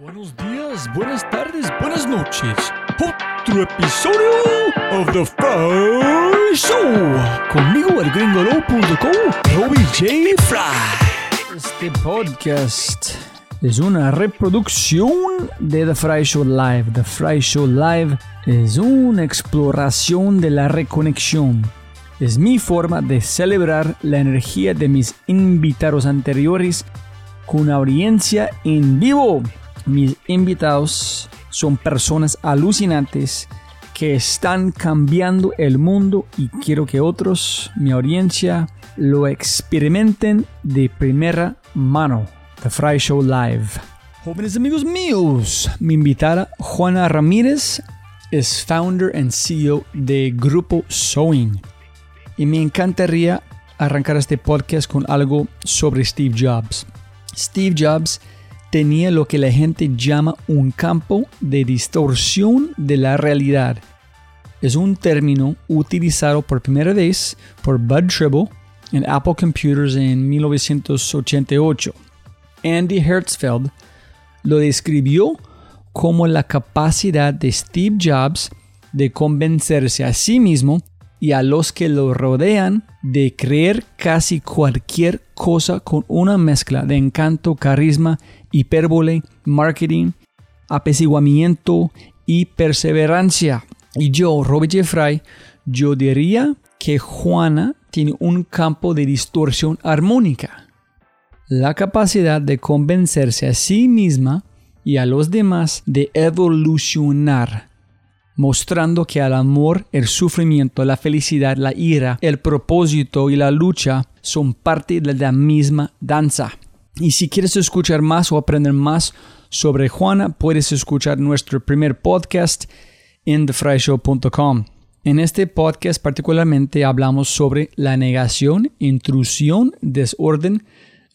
Buenos días, buenas tardes, buenas noches. Otro episodio of The Fry Show. Conmigo el gringolo.com, Robbie. Fry. Este podcast es una reproducción de The Fry Show Live. The Fry Show Live es una exploración de la reconexión. Es mi forma de celebrar la energía de mis invitados anteriores con audiencia en vivo. Mis invitados son personas alucinantes que están cambiando el mundo y quiero que otros, mi audiencia, lo experimenten de primera mano. The Fry Show Live. Jóvenes amigos míos, mi invitada Juana Ramírez es founder and CEO de Grupo Sewing. Y me encantaría arrancar este podcast con algo sobre Steve Jobs. Steve Jobs tenía lo que la gente llama un campo de distorsión de la realidad. Es un término utilizado por primera vez por Bud Tribble en Apple Computers en 1988. Andy Hertzfeld lo describió como la capacidad de Steve Jobs de convencerse a sí mismo y a los que lo rodean de creer casi cualquier cosa con una mezcla de encanto, carisma, hipérbole, marketing, apaciguamiento y perseverancia. Y yo, Robert Jeffrey, yo diría que Juana tiene un campo de distorsión armónica. La capacidad de convencerse a sí misma y a los demás de evolucionar mostrando que el amor, el sufrimiento, la felicidad, la ira, el propósito y la lucha son parte de la misma danza. Y si quieres escuchar más o aprender más sobre Juana, puedes escuchar nuestro primer podcast en thefryshow.com. En este podcast particularmente hablamos sobre la negación, intrusión, desorden,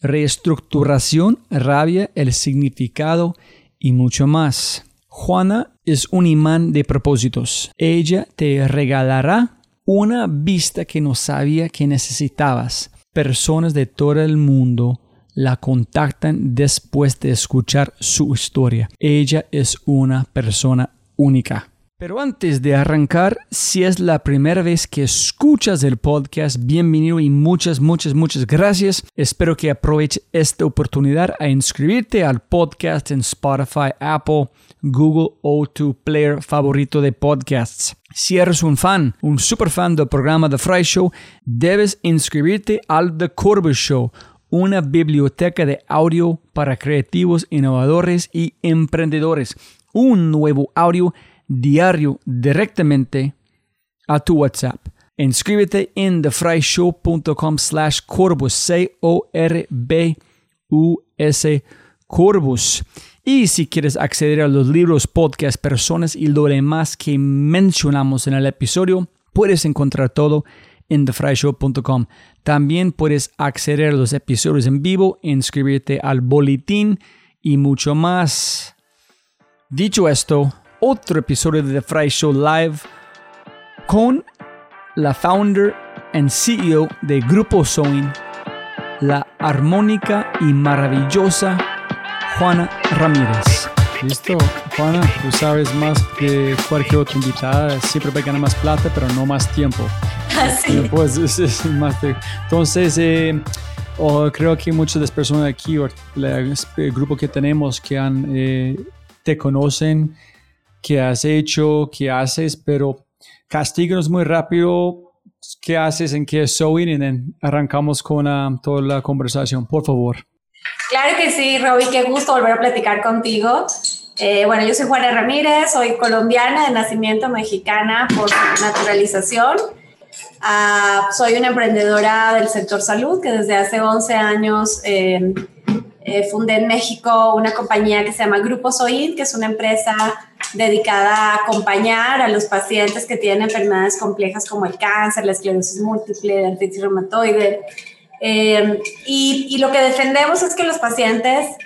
reestructuración, rabia, el significado y mucho más. Juana es un imán de propósitos. Ella te regalará una vista que no sabía que necesitabas. Personas de todo el mundo la contactan después de escuchar su historia. Ella es una persona única. Pero antes de arrancar, si es la primera vez que escuchas el podcast, bienvenido y muchas, muchas, muchas gracias. Espero que aproveche esta oportunidad a inscribirte al podcast en Spotify, Apple, Google o tu player favorito de podcasts. Si eres un fan, un super fan del programa The Fry Show, debes inscribirte al The Corbus Show una biblioteca de audio para creativos, innovadores y emprendedores. Un nuevo audio diario directamente a tu WhatsApp. Inscríbete en thefryshow.com slash Corbus, C-O-R-B-U-S, Corbus. Y si quieres acceder a los libros, podcasts, personas y lo demás que mencionamos en el episodio, puedes encontrar todo en thefryshow.com. También puedes acceder a los episodios en vivo, inscribirte al boletín y mucho más. Dicho esto, otro episodio de The Fry Show Live con la founder and CEO de Grupo Sewing, la armónica y maravillosa Juana Ramírez. Listo, Juana, tú sabes más que cualquier otra invitada, siempre va a ganar más plata, pero no más tiempo. Así. Pues, es, es más de- entonces, eh, oh, creo que muchas de las personas aquí, o la- el grupo que tenemos, que han, eh, te conocen, qué has hecho, qué haces, pero castíganos muy rápido qué haces, en qué es Sewing, y then arrancamos con ah, toda la conversación, por favor. Claro que sí, Roby, qué gusto volver a platicar contigo. Eh, bueno, yo soy Juana Ramírez, soy colombiana de nacimiento, mexicana por naturalización. Ah, soy una emprendedora del sector salud que desde hace 11 años eh, eh, fundé en México una compañía que se llama Grupo Soin, que es una empresa dedicada a acompañar a los pacientes que tienen enfermedades complejas como el cáncer, la esclerosis múltiple, la artritis reumatoide. Eh, y, lo que defendemos es que los pacientes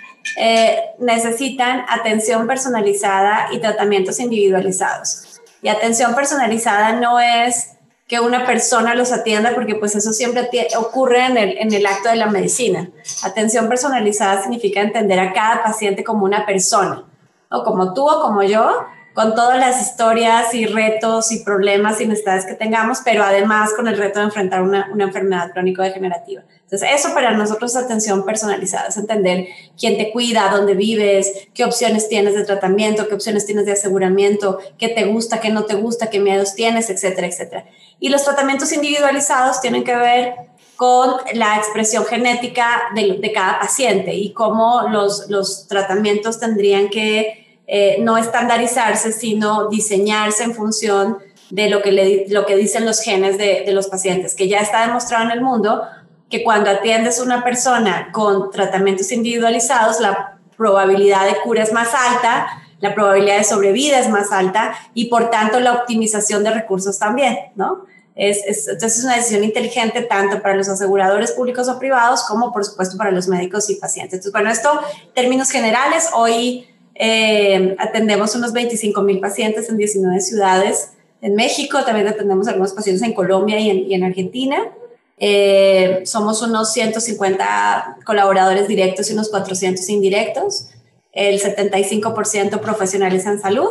necesitan atención personalizada y tratamientos individualizados. Y atención personalizada no es que una persona los atienda, porque pues eso siempre ocurre en el, en el acto de la medicina. Atención personalizada significa entender a cada paciente como una persona o como tú o como yo, con todas las historias y retos y problemas y necesidades que tengamos, pero además con el reto de enfrentar una, una enfermedad crónico-degenerativa. Entonces, eso para nosotros es atención personalizada, es entender quién te cuida, dónde vives, qué opciones tienes de tratamiento, qué opciones tienes de aseguramiento, qué te gusta, qué no te gusta, qué miedos tienes, etcétera, etcétera. Y los tratamientos individualizados tienen que ver con la expresión genética de, de cada paciente y cómo los, los tratamientos tendrían que eh, no estandarizarse, sino diseñarse en función de lo que, lo que dicen los genes de, de, los pacientes, que ya está demostrado en el mundo que cuando atiendes a una persona con tratamientos individualizados, la probabilidad de cura es más alta, la probabilidad de sobrevida es más alta y por tanto la optimización de recursos también, ¿no? Es, entonces es una decisión inteligente tanto para los aseguradores públicos o privados como por supuesto para los médicos y pacientes. Entonces, bueno, esto, términos generales, hoy eh, atendemos unos 25 mil pacientes en 19 ciudades en México, también atendemos algunos pacientes en Colombia y en, y en Argentina. Eh, somos unos 150 colaboradores directos y unos 400 indirectos, el 75% profesionales en salud.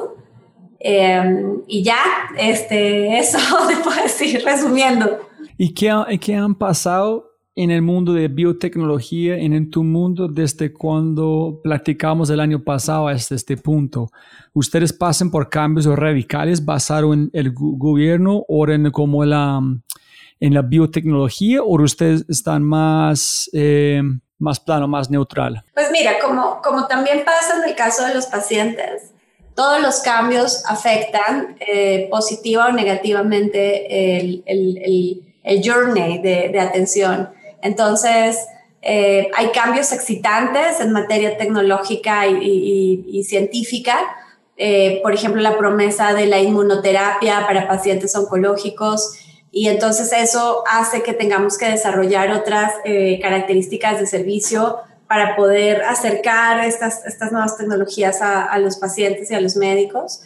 Eh, y ya, este, eso te puedo decir resumiendo. ¿Y qué, qué han pasado en el mundo de biotecnología, en, tu mundo desde cuando platicamos el año pasado hasta este punto? ¿Ustedes pasan por cambios radicales basados en el gobierno o en como la, en la biotecnología o ustedes están más, eh, más plano, más neutral? Pues mira, como, como también pasa en el caso de los pacientes, todos los cambios afectan eh, positiva o negativamente el, el, el, el journey de, de atención. Entonces, eh, hay cambios excitantes en materia tecnológica y, científica. Eh, por ejemplo, la promesa de la inmunoterapia para pacientes oncológicos. Y entonces eso hace que tengamos que desarrollar otras eh, características de servicio para poder acercar estas, estas nuevas tecnologías a, los pacientes y a los médicos.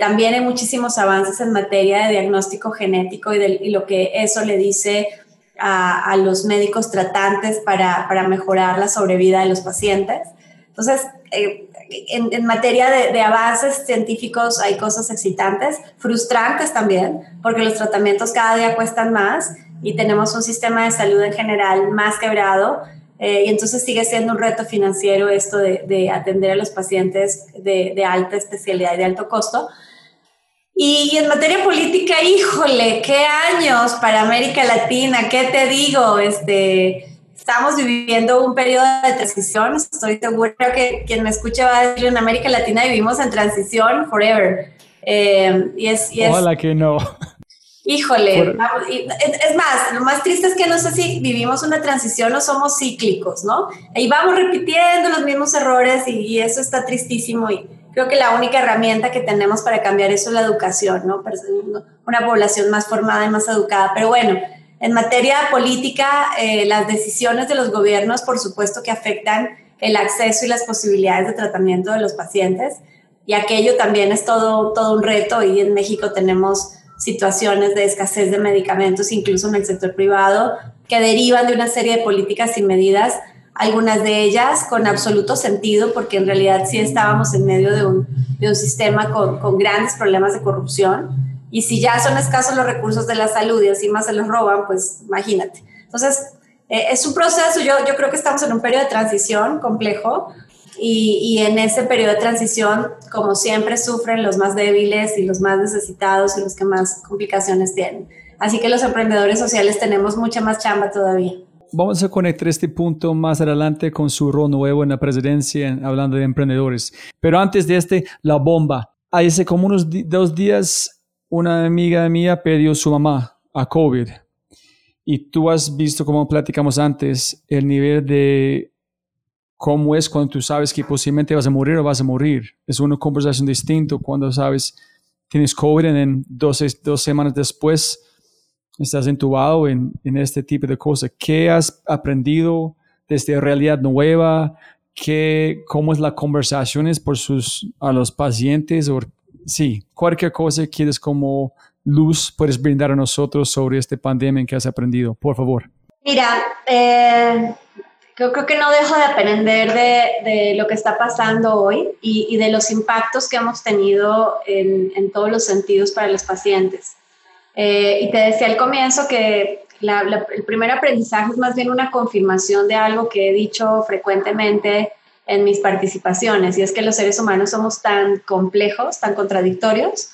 También hay muchísimos avances en materia de diagnóstico genético y, de, y lo que eso le dice a, los médicos tratantes para, para, mejorar la sobrevida de los pacientes. Entonces, eh, en, materia de, avances científicos hay cosas excitantes, frustrantes también, porque los tratamientos cada día cuestan más y tenemos un sistema de salud en general más quebrado. Eh, y entonces sigue siendo un reto financiero esto de, de atender a los pacientes de alta especialidad y de alto costo, y en materia política, híjole, qué años para América Latina, ¿qué te digo? Este, estamos viviendo un periodo de transición, estoy segura que quien me escucha va a decir, en América Latina vivimos en transición forever. Eh, y es, y es, Hola que no. Híjole, Por... es más, lo más triste es que no sé si vivimos una transición o somos cíclicos, ¿no? Ahí vamos repitiendo los mismos errores y, y eso está tristísimo y creo que la única herramienta que tenemos para cambiar eso es la educación, ¿no? Una población más formada y más educada. Pero bueno, en materia política, eh, las decisiones de los gobiernos, por supuesto que afectan el acceso y las posibilidades de tratamiento de los pacientes. Y aquello también es todo, todo un reto y en México tenemos situaciones de escasez de medicamentos, incluso en el sector privado, que derivan de una serie de políticas y medidas algunas de ellas con absoluto sentido, porque en realidad sí estábamos en medio de un, de un sistema con, con, grandes problemas de corrupción. Y si ya son escasos los recursos de la salud y encima se los roban, pues imagínate. Entonces, eh, es un proceso, yo, yo creo que estamos en un periodo de transición complejo y, y en ese periodo de transición, como siempre, sufren los más débiles y los más necesitados y los que más complicaciones tienen. Así que los emprendedores sociales tenemos mucha más chamba todavía vamos a conectar este punto más adelante con su rol nuevo en la presidencia, hablando de emprendedores. Pero antes de este, la bomba. Hace como unos dos días, una amiga mía perdió su mamá a COVID. Y tú has visto, como platicamos antes, el nivel de cómo es cuando tú sabes que posiblemente vas a morir o vas a morir. Es una conversación distinta cuando sabes tienes COVID y en dos, dos semanas después estás entubado en, en este tipo de cosas. ¿Qué has aprendido de esta realidad nueva? ¿Qué, ¿Cómo es la conversación por sus, a los pacientes? O, sí, cualquier cosa que quieres como luz puedes brindar a nosotros sobre esta pandemia que has aprendido, por favor. Mira, eh, creo, creo, que no dejo de aprender de, de lo que está pasando hoy y, y, de los impactos que hemos tenido en, en todos los sentidos para los pacientes. Eh, y te decía al comienzo que la, la, el primer aprendizaje es más bien una confirmación de algo que he dicho frecuentemente en mis participaciones, y es que los seres humanos somos tan complejos, tan contradictorios,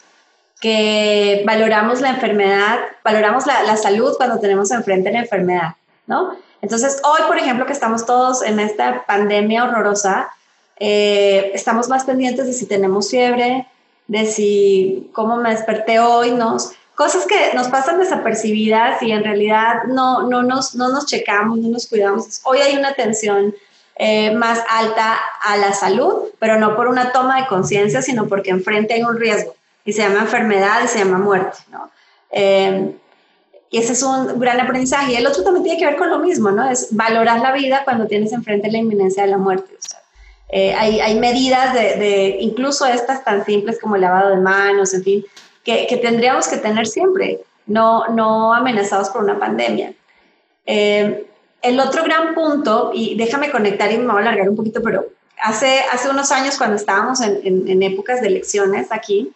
que valoramos la enfermedad, valoramos la, la salud cuando tenemos enfrente la enfermedad, ¿no? Entonces, hoy, por ejemplo, que estamos todos en esta pandemia horrorosa, eh, estamos más pendientes de si tenemos fiebre, de si cómo me desperté hoy, ¿no? Cosas que nos pasan desapercibidas y en realidad no, no, nos, no nos checamos, no nos cuidamos. Hoy hay una atención eh, más alta a la salud, pero no por una toma de conciencia, sino porque enfrente hay un riesgo y se llama enfermedad y se llama muerte, ¿no? Eh, y ese es un gran aprendizaje. Y el otro también tiene que ver con lo mismo, ¿no? Es valorar la vida cuando tienes enfrente la inminencia de la muerte. O sea, eh, hay, hay, medidas de, de, incluso estas tan simples como el lavado de manos, en fin, que, tendríamos que tener siempre, no, no amenazados por una pandemia. Eh, el otro gran punto, y déjame conectar y me voy a alargar un poquito, pero hace, hace unos años cuando estábamos en, en, épocas de elecciones aquí,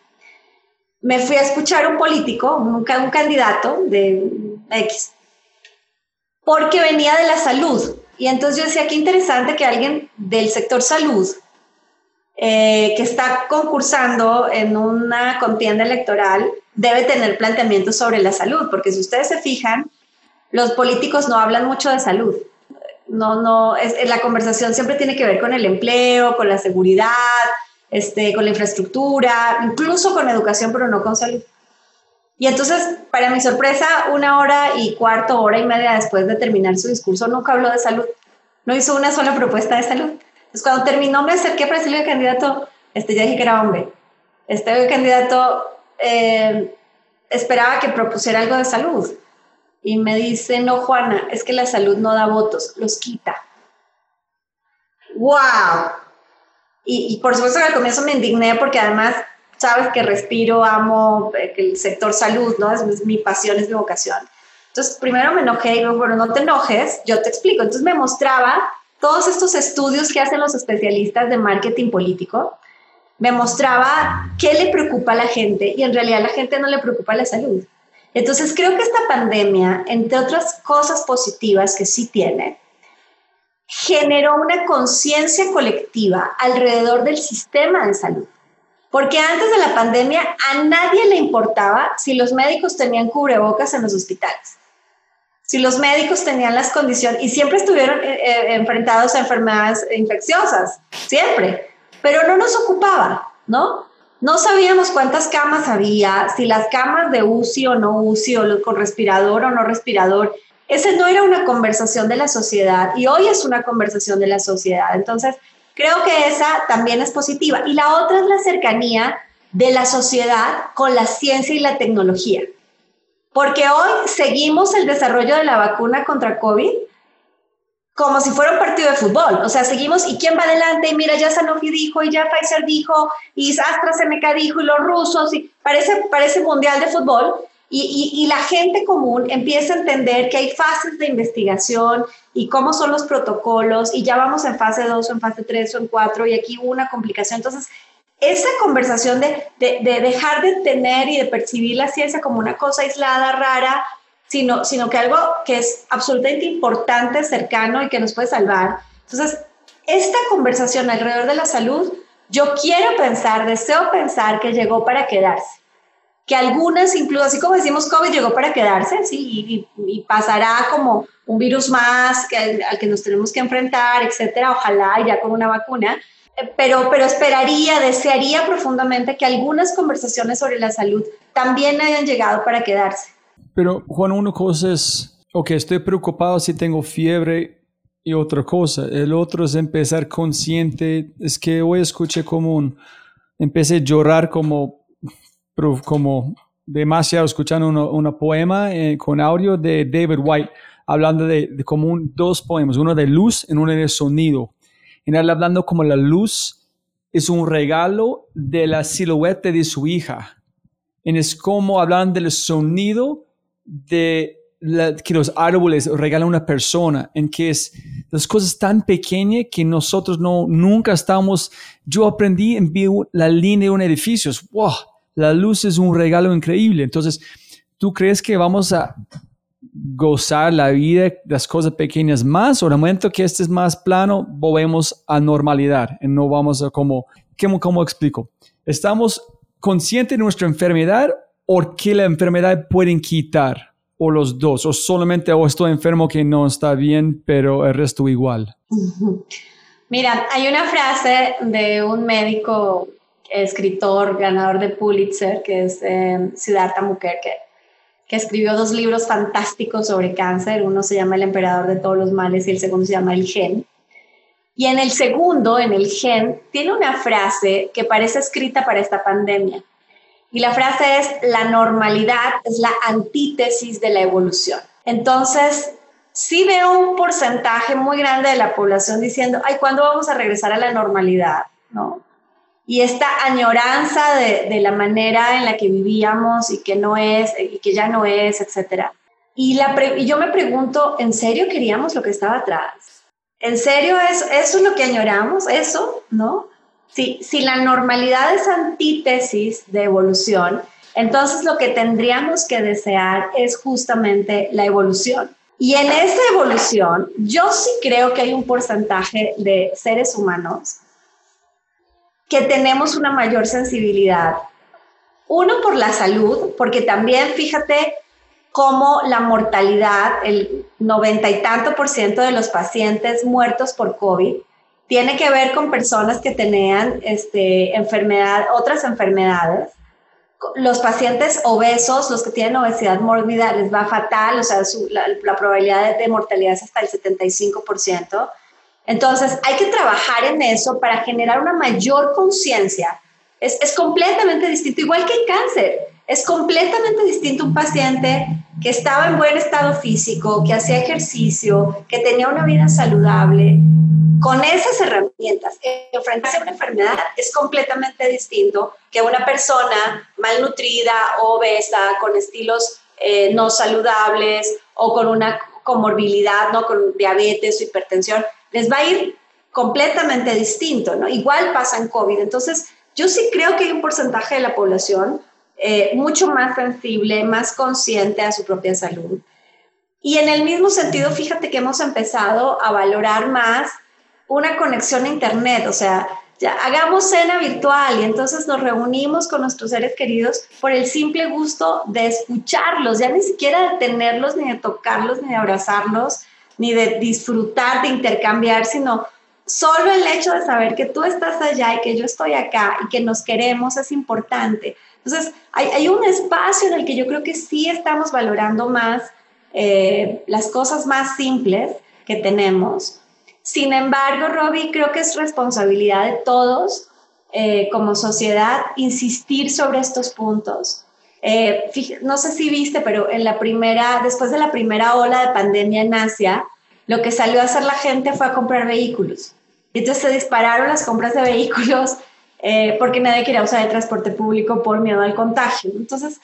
me fui a escuchar un político, un, un, candidato de X, porque venía de la salud. Y entonces yo decía, qué interesante que alguien del sector salud, eh, que está concursando en una contienda electoral, debe tener planteamientos sobre la salud, porque si ustedes se fijan, los políticos no hablan mucho de salud. No, no, es, la conversación siempre tiene que ver con el empleo, con la seguridad, este, con la infraestructura, incluso con educación, pero no con salud. Y entonces, para mi sorpresa, una hora y cuarto, hora y media después de terminar su discurso, nunca habló de salud. No hizo una sola propuesta de salud. Entonces, cuando terminó, me acerqué para decirle al candidato, este, ya dije que era hombre. Este candidato eh, esperaba que propusiera algo de salud. Y me dice, no, Juana, es que la salud no da votos, los quita. ¡Wow! Y, y, por supuesto que al comienzo me indigné porque además sabes que respiro, amo eh, el sector salud, ¿no? Es, es, mi pasión, es mi vocación. Entonces, primero me enojé y digo, bueno, no te enojes, yo te explico. Entonces me mostraba todos estos estudios que hacen los especialistas de marketing político, me mostraba qué le preocupa a la gente y en realidad a la gente no le preocupa la salud. Entonces creo que esta pandemia, entre otras cosas positivas que sí tiene, generó una conciencia colectiva alrededor del sistema de salud. Porque antes de la pandemia a nadie le importaba si los médicos tenían cubrebocas en los hospitales, si los médicos tenían las condiciones y siempre estuvieron eh, eh, enfrentados a enfermedades infecciosas, siempre, pero no nos ocupaba, ¿no? No sabíamos cuántas camas había, si las camas de UCI o no UCI, o con respirador o no respirador, ese no era una conversación de la sociedad y hoy es una conversación de la sociedad. Entonces, creo que esa también es positiva. Y la otra es la cercanía de la sociedad con la ciencia y la tecnología. Porque hoy seguimos el desarrollo de la vacuna contra COVID como si fuera un partido de fútbol. O sea, seguimos y quién va adelante y mira, ya Sanofi dijo y ya Pfizer dijo y AstraZeneca dijo y los rusos y parece, parece mundial de fútbol y, y, y, la gente común empieza a entender que hay fases de investigación y cómo son los protocolos y ya vamos en fase 2 o en fase 3 o en 4 y aquí hubo una complicación. Entonces, esa conversación de, de, de, dejar de tener y de percibir la ciencia como una cosa aislada, rara, sino, sino que algo que es absolutamente importante, cercano y que nos puede salvar. Entonces, esta conversación alrededor de la salud, yo quiero pensar, deseo pensar que llegó para quedarse que algunas, incluso así como decimos COVID, llegó para quedarse, ¿sí? Y, pasará como un virus más que, al, que nos tenemos que enfrentar, etcétera, ojalá ya con una vacuna. Pero, pero esperaría, desearía profundamente que algunas conversaciones sobre la salud también hayan llegado para quedarse. Pero, Juan, una cosa es, ok, estoy preocupado si tengo fiebre y otra cosa. El otro es empezar consciente. Es que hoy escuché como un, empecé a llorar como como demasiado escuchando una poema eh, con audio de David White, hablando de, de como un, dos poemas, uno de luz y uno de sonido. Y él hablando como la luz es un regalo de la silueta de su hija. Y es como hablan del sonido de que los árboles regalan a una persona, en que es las cosas tan pequeñas que nosotros no, nunca estamos, yo aprendí en la línea de un edificio, wow, la luz es un regalo increíble. Entonces, ¿tú crees que vamos a gozar la vida, las cosas pequeñas más, o en el momento que este es más plano, volvemos a normalidad, y no vamos a como, ¿cómo, cómo explico? Estamos conscientes de nuestra enfermedad o que la enfermedad pueden quitar, o los dos, o solamente o estoy enfermo que no está bien, pero el resto igual. Mira, hay una frase de un médico, escritor, ganador de Pulitzer, que es eh, Siddhartha Mukherjee, que escribió dos libros fantásticos sobre cáncer. Uno se llama El emperador de todos los males y el segundo se llama El gen. Y en el segundo, en el gen, tiene una frase que parece escrita para esta pandemia. Y la frase es, la normalidad es la antítesis de la evolución. Entonces, sí veo un porcentaje muy grande de la población diciendo, ay, ¿cuándo vamos a regresar a la normalidad? ¿No? Y esta añoranza de, la manera en la que vivíamos y que no es, y que ya no es, etc. Y, la yo me pregunto, ¿en serio queríamos lo que estaba atrás? ¿En serio es, eso es lo que añoramos? ¿Eso? ¿No? Si, si la normalidad es antítesis de evolución, entonces lo que tendríamos que desear es justamente la evolución. Y en esa evolución, yo sí creo que hay un porcentaje de seres humanos que tenemos una mayor sensibilidad. Uno por la salud, porque también fíjate cómo la mortalidad, el noventa y tanto por ciento de los pacientes muertos por COVID, tiene que ver con personas que tenían este, enfermedad, otras enfermedades. Los pacientes obesos, los que tienen obesidad mórbida, les va fatal, o sea, la, probabilidad de, de mortalidad es hasta el 75%. Entonces, hay que trabajar en eso para generar una mayor conciencia. Es, es, completamente distinto, igual que el cáncer. Es completamente distinto un paciente que estaba en buen estado físico, que hacía ejercicio, que tenía una vida saludable. Con esas herramientas, enfrentarse a una enfermedad es completamente distinto que una persona malnutrida, obesa, con estilos eh, no saludables o con una comorbilidad, ¿no? con diabetes o hipertensión les va a ir completamente distinto, ¿no? Igual pasa en COVID. Entonces, yo sí creo que hay un porcentaje de la población eh, mucho más sensible, más consciente a su propia salud. Y en el mismo sentido, fíjate que hemos empezado a valorar más una conexión a Internet, o sea, ya hagamos cena virtual y entonces nos reunimos con nuestros seres queridos por el simple gusto de escucharlos, ya ni siquiera de tenerlos, ni de tocarlos, ni de abrazarlos, ni de disfrutar, de intercambiar, sino solo el hecho de saber que tú estás allá y que yo estoy acá y que nos queremos es importante. Entonces, hay, un espacio en el que yo creo que sí estamos valorando más eh, las cosas más simples que tenemos. Sin embargo, Robbie, creo que es responsabilidad de todos eh, como sociedad insistir sobre estos puntos. Eh, no sé si viste, pero en la primera, después de la primera ola de pandemia en Asia, lo que salió a hacer la gente fue a comprar vehículos. Entonces se dispararon las compras de vehículos eh, porque nadie quería usar el transporte público por miedo al contagio. Entonces,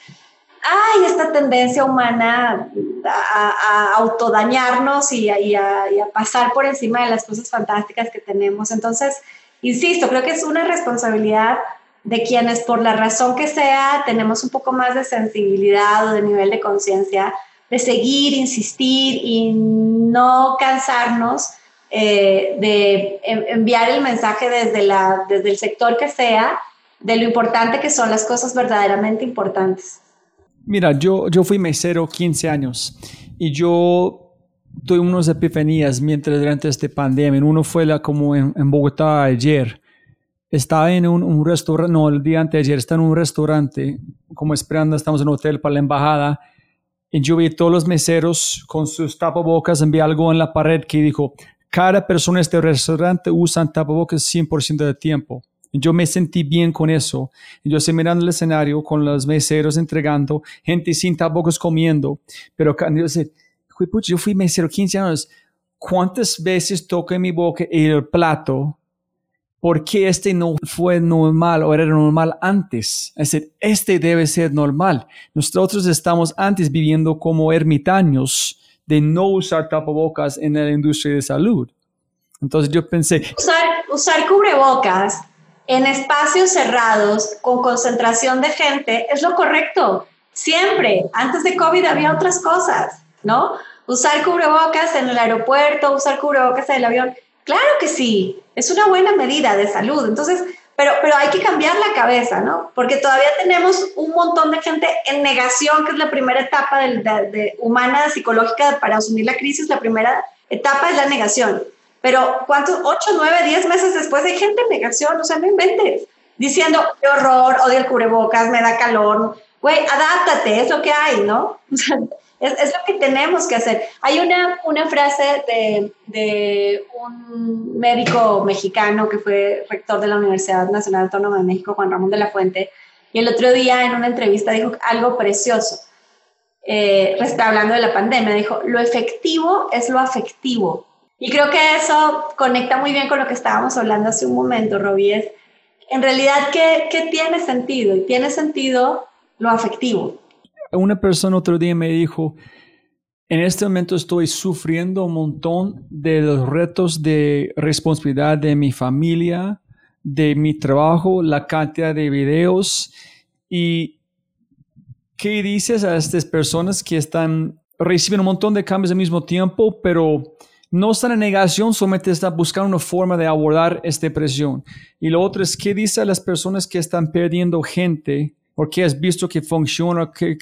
hay esta tendencia humana a, autodañarnos y y a pasar por encima de las cosas fantásticas que tenemos. Entonces, insisto, creo que es una responsabilidad de quienes por la razón que sea tenemos un poco más de sensibilidad o de nivel de conciencia, de seguir, insistir y no cansarnos eh, de enviar el mensaje desde, la, desde el sector que sea de lo importante que son las cosas verdaderamente importantes. Mira, yo, yo fui mesero 15 años y yo tuve unas epifanías mientras durante esta pandemia. Uno fue la, como en, en Bogotá ayer estaba en un, restaurante, no, el día antes ayer, estaba en un restaurante, como esperando, estamos en un hotel para la embajada, y yo vi todos los meseros con sus tapabocas, envié algo en la pared que dijo, cada persona en este restaurante usa tapabocas 100% del tiempo. Y yo me sentí bien con eso. Y yo estoy mirando el escenario con los meseros entregando, gente sin tapabocas comiendo, pero yo, sé, yo fui mesero 15 años, ¿cuántas veces toqué mi boca el plato ¿por qué este no fue normal o era normal antes? Es decir, este debe ser normal. Nosotros estamos antes viviendo como ermitaños de no usar tapabocas en la industria de salud. Entonces yo pensé... Usar, usar cubrebocas en espacios cerrados con concentración de gente es lo correcto. Siempre, antes de COVID había otras cosas, ¿no? Usar cubrebocas en el aeropuerto, usar cubrebocas en el avión. Claro que sí, es una buena medida de salud. Entonces, pero, pero hay que cambiar la cabeza, ¿no? Porque todavía tenemos un montón de gente en negación, que es la primera etapa de, humana, psicológica para asumir la crisis. La primera etapa es la negación. Pero ¿cuántos? Ocho, nueve, diez meses después hay gente en negación, o sea, no inventes. Diciendo, qué horror, odio el cubrebocas, me da calor. Güey, adáptate, es lo que hay, ¿no? es, es, lo que tenemos que hacer. Hay una, una frase de, de, un médico mexicano que fue rector de la Universidad Nacional Autónoma de México, Juan Ramón de la Fuente, y el otro día en una entrevista dijo algo precioso. Eh, hablando de la pandemia, dijo, lo efectivo es lo afectivo. Y creo que eso conecta muy bien con lo que estábamos hablando hace un momento, Robbie. En realidad, ¿qué, ¿qué tiene sentido? Y tiene sentido lo afectivo. Una persona otro día me dijo, en este momento estoy sufriendo un montón de los retos de responsabilidad de mi familia, de mi trabajo, la cantidad de videos y ¿qué dices a estas personas que están recibiendo un montón de cambios al mismo tiempo, pero no están en negación, solamente están buscando una forma de abordar esta presión. Y lo otro es, ¿qué dice a las personas que están perdiendo gente? ¿O qué has visto que funciona? ¿Qué,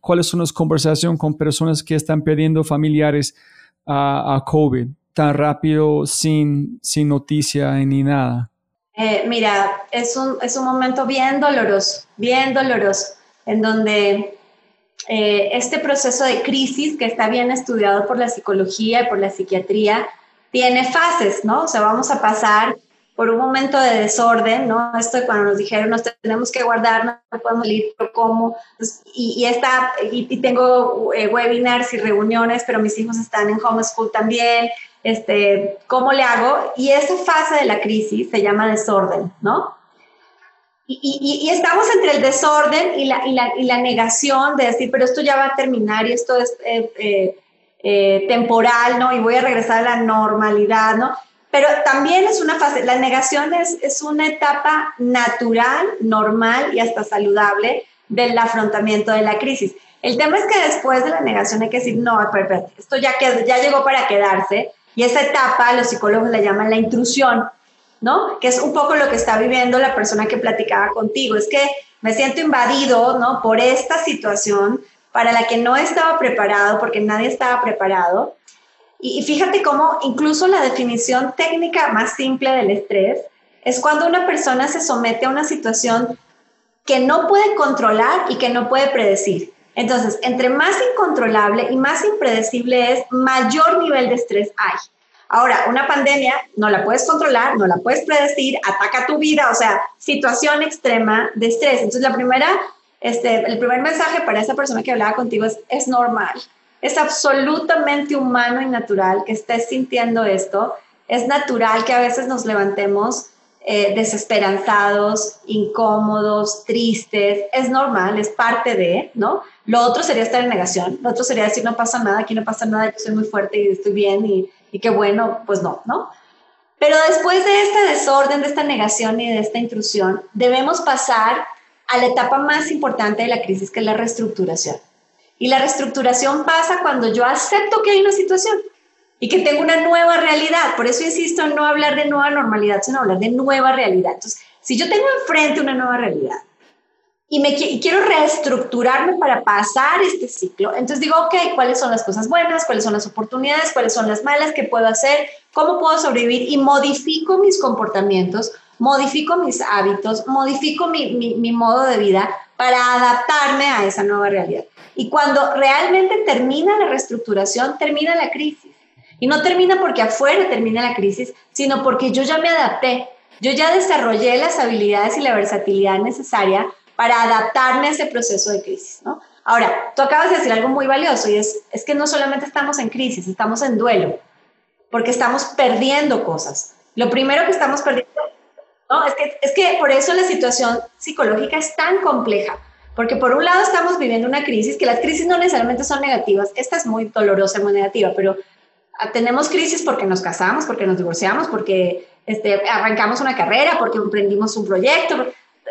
cuáles son las conversaciones con personas que están perdiendo familiares a, a COVID tan rápido, sin, sin noticia ni nada? Eh, mira, es un, es un momento bien doloroso, bien doloroso, en donde eh, este proceso de crisis que está bien estudiado por la psicología y por la psiquiatría tiene fases, ¿no? O sea, vamos a pasar por un momento de desorden, ¿no? Esto de cuando nos dijeron nos tenemos que guardar, no podemos salir, ¿cómo? Pues, y, está, y, tengo eh, webinars y reuniones, pero mis hijos están en homeschool también, este, ¿cómo le hago? Y esa fase de la crisis se llama desorden, ¿no? Y, estamos entre el desorden y la, y la, negación de decir, pero esto ya va a terminar y esto es eh, eh, eh, temporal, ¿no? Y voy a regresar a la normalidad, ¿no? Pero también es una fase, la negación es, es una etapa natural, normal y hasta saludable del afrontamiento de la crisis. El tema es que después de la negación hay que decir, no, esto ya, ya llegó para quedarse y esa etapa los psicólogos la llaman la intrusión ¿no? Que es un poco lo que está viviendo la persona que platicaba contigo. Es que me siento invadido, ¿no? Por esta situación para la que no estaba preparado, porque nadie estaba preparado. Y, fíjate cómo incluso la definición técnica más simple del estrés es cuando una persona se somete a una situación que no puede controlar y que no puede predecir. Entonces, entre más incontrolable y más impredecible es, mayor nivel de estrés hay. Ahora, una pandemia no la puedes controlar, no la puedes predecir, ataca tu vida, o sea, situación extrema de estrés. Entonces, la primera, este, el primer mensaje para esa persona que hablaba contigo es, es normal. Es absolutamente humano y natural que estés sintiendo esto. Es natural que a veces nos levantemos eh, desesperanzados, incómodos, tristes. Es normal, es parte de, ¿no? Lo otro sería estar en negación. Lo otro sería decir, no pasa nada, aquí no pasa nada, yo soy muy fuerte y estoy bien y y qué bueno, pues no, ¿no? Pero después de este desorden, de esta negación y de esta intrusión, debemos pasar a la etapa más importante de la crisis, que es la reestructuración. Y la reestructuración pasa cuando yo acepto que hay una situación y que tengo una nueva realidad. Por eso insisto en no hablar de nueva normalidad, sino hablar de nueva realidad. Entonces, si yo tengo enfrente una nueva realidad y, me, quiero reestructurarme para pasar este ciclo. Entonces digo, ok, ¿cuáles son las cosas buenas? ¿Cuáles son las oportunidades? ¿Cuáles son las malas? ¿Qué puedo hacer? ¿Cómo puedo sobrevivir? Y modifico mis comportamientos, modifico mis hábitos, modifico mi, mi, mi modo de vida para adaptarme a esa nueva realidad. Y cuando realmente termina la reestructuración, termina la crisis. Y no termina porque afuera termina la crisis, sino porque yo ya me adapté, yo ya desarrollé las habilidades y la versatilidad necesaria para adaptarme a ese proceso de crisis, ¿no? Ahora, tú acabas de decir algo muy valioso y es, es que no solamente estamos en crisis, estamos en duelo, porque estamos perdiendo cosas. Lo primero que estamos perdiendo, Es que, es que por eso la situación psicológica es tan compleja, Porque por un lado estamos viviendo una crisis, que las crisis no necesariamente son negativas, esta es muy dolorosa, muy negativa, pero ah, tenemos crisis porque nos casamos, porque nos divorciamos, porque este, arrancamos una carrera, porque emprendimos un proyecto.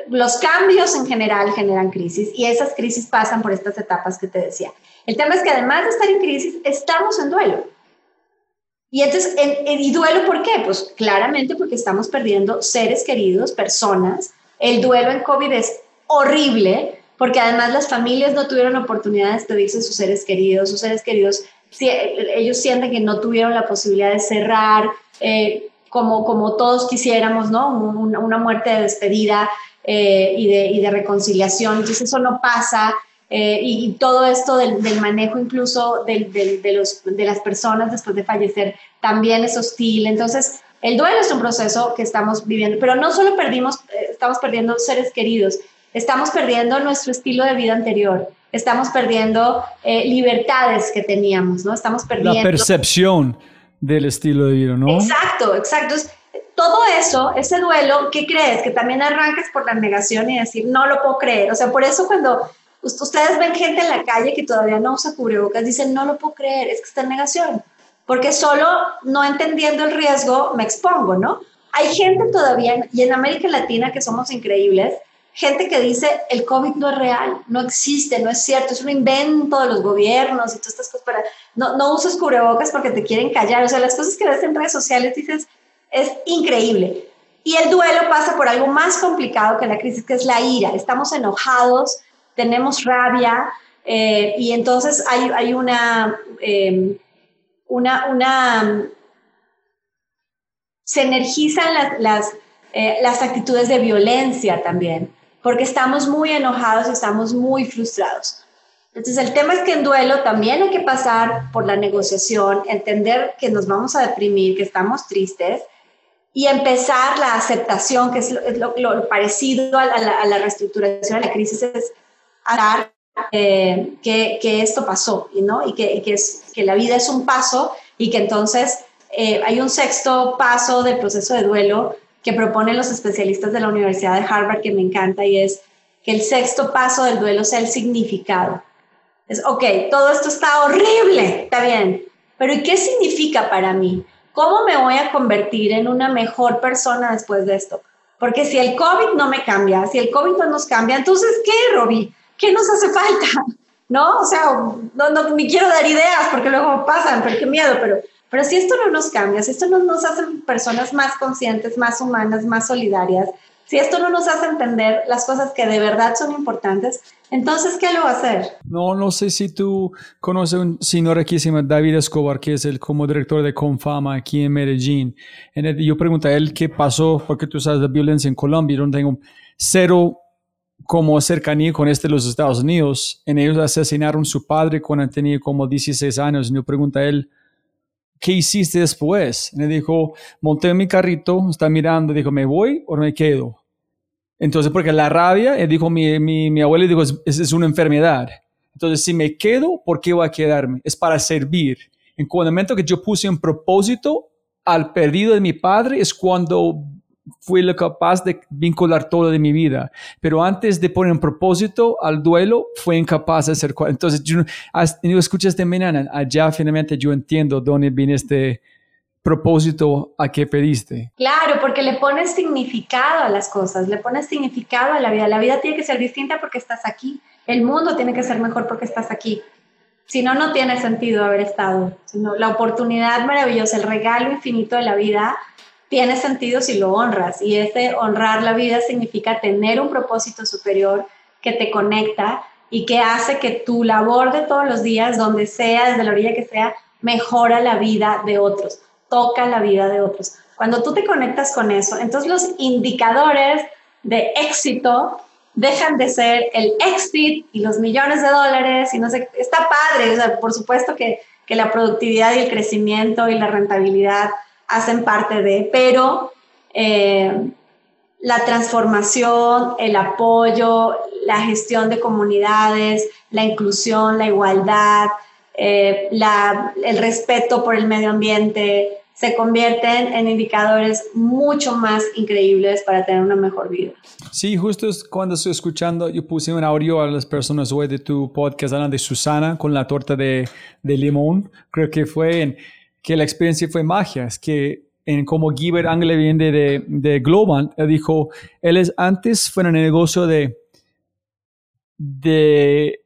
Los cambios en general generan crisis y esas crisis pasan por estas etapas que te decía. El tema es que además de estar en crisis, estamos en duelo. Y entonces, ¿y duelo por qué? Pues claramente porque estamos perdiendo seres queridos, personas. El duelo en COVID es horrible porque además las familias no tuvieron oportunidad de despedirse de sus seres queridos, sus seres queridos, ellos sienten que no tuvieron la posibilidad de cerrar eh, como, como todos quisiéramos, ¿no? Una, muerte de despedida eh, y, de, y, de, reconciliación. Entonces eso no pasa. Eh, y, todo esto del, del manejo incluso del, del, de, los, de las personas después de fallecer también es hostil. Entonces, el duelo es un proceso que estamos viviendo, pero no solo perdimos, eh, estamos perdiendo seres queridos, estamos perdiendo nuestro estilo de vida anterior, estamos perdiendo eh, libertades que teníamos, ¿no? Estamos perdiendo... La percepción del estilo de vida, ¿no? Exacto, exacto. Todo eso, ese duelo, ¿qué crees? Que también arrancas por la negación y decir, no lo puedo creer. O sea, por eso cuando ustedes ven gente en la calle que todavía no usa cubrebocas, dicen, no lo puedo creer, es que está en negación, porque solo no entendiendo el riesgo me expongo, ¿no? Hay gente todavía, y en América Latina que somos increíbles, gente que dice, el COVID no es real, no existe, no es cierto, es un invento de los gobiernos y todas estas cosas, para, no, no uses cubrebocas porque te quieren callar, o sea, las cosas que ves en redes sociales dices, es increíble. Y el duelo pasa por algo más complicado que la crisis, que es la ira. Estamos enojados, tenemos rabia eh, y entonces hay, hay una, em, una, una, se energizan las, las, eh, las actitudes de violencia también, porque estamos muy enojados, estamos muy frustrados. Entonces el tema es que en duelo también hay que pasar por la negociación, entender que nos vamos a deprimir, que estamos tristes y empezar la aceptación, que es lo, lo, parecido a la, a la, reestructuración de la crisis, es eh, que, que, esto pasó, ¿no? Y, que, que, es, que la vida es un paso y que entonces eh, hay un sexto paso del proceso de duelo que proponen los especialistas de la Universidad de Harvard que me encanta y es que el sexto paso del duelo sea el significado. Es, ok, todo esto está horrible, está bien, pero ¿y qué significa para mí? ¿Cómo me voy a convertir en una mejor persona después de esto? Porque si el COVID no me cambia, si el COVID no nos cambia, entonces, ¿qué, Robbie? ¿Qué nos hace falta? ¿No? O sea, no, no, ni quiero dar ideas porque luego pasan, pero qué miedo, pero, pero si esto no nos cambia, si esto no nos hace personas más conscientes, más humanas, más solidarias, si esto no nos hace entender las cosas que de verdad son importantes, entonces, ¿qué lo va a hacer? No, no sé si tú conoces un señor llama David Escobar, que es el como director de Confama aquí en Medellín. yo pregunté a él qué pasó, porque tú sabes la violencia en Colombia, donde tengo cero como cercanía con este los Estados Unidos. En ellos asesinaron su padre cuando tenía como 16 años. Y yo pregunté a él, ¿qué hiciste después? Y me dijo, monté mi carrito, está mirando, dijo, ¿me voy o me quedo? Entonces, porque la rabia, él dijo, mi, mi, mi abuelo dijo, es, es una enfermedad. Entonces, si me quedo, ¿por qué voy a quedarme? Es para servir. En el momento que yo puse un propósito al perdido de mi padre, es cuando fui capaz de vincular todo de mi vida. Pero antes de poner un propósito al duelo, fue incapaz de hacer. Entonces, yo, yo escuché esta mañana, allá finalmente yo entiendo dónde viene este propósito a que pediste. Claro, porque le pones significado a las cosas, le pones significado a la vida. La vida tiene que ser distinta porque estás aquí. El mundo tiene que ser mejor porque estás aquí. Si no, no tiene sentido haber estado. Sino la oportunidad maravillosa, el regalo infinito de la vida tiene sentido si lo honras. Y este honrar la vida significa tener un propósito superior que te conecta y que hace que tu labor de todos los días, donde sea, desde la orilla que sea, mejora la vida de otros, toca la vida de otros. Cuando tú te conectas con eso, entonces los indicadores de éxito dejan de ser el exit y los millones de dólares y no sé, está padre, por supuesto que, que la productividad y el crecimiento y la rentabilidad hacen parte de, pero eh, la transformación, el apoyo, la gestión de comunidades, la inclusión, la igualdad, eh, el respeto por el medio ambiente, se convierten en indicadores mucho más increíbles para tener una mejor vida. Sí, justo cuando estoy escuchando, yo puse un audio a las personas hoy de tu podcast, hablan de Susana con la torta de, de limón. Creo que fue en, que la experiencia fue magia, es que en como Giver Angle viene de, de Global, él dijo, él es antes fue en el negocio de, de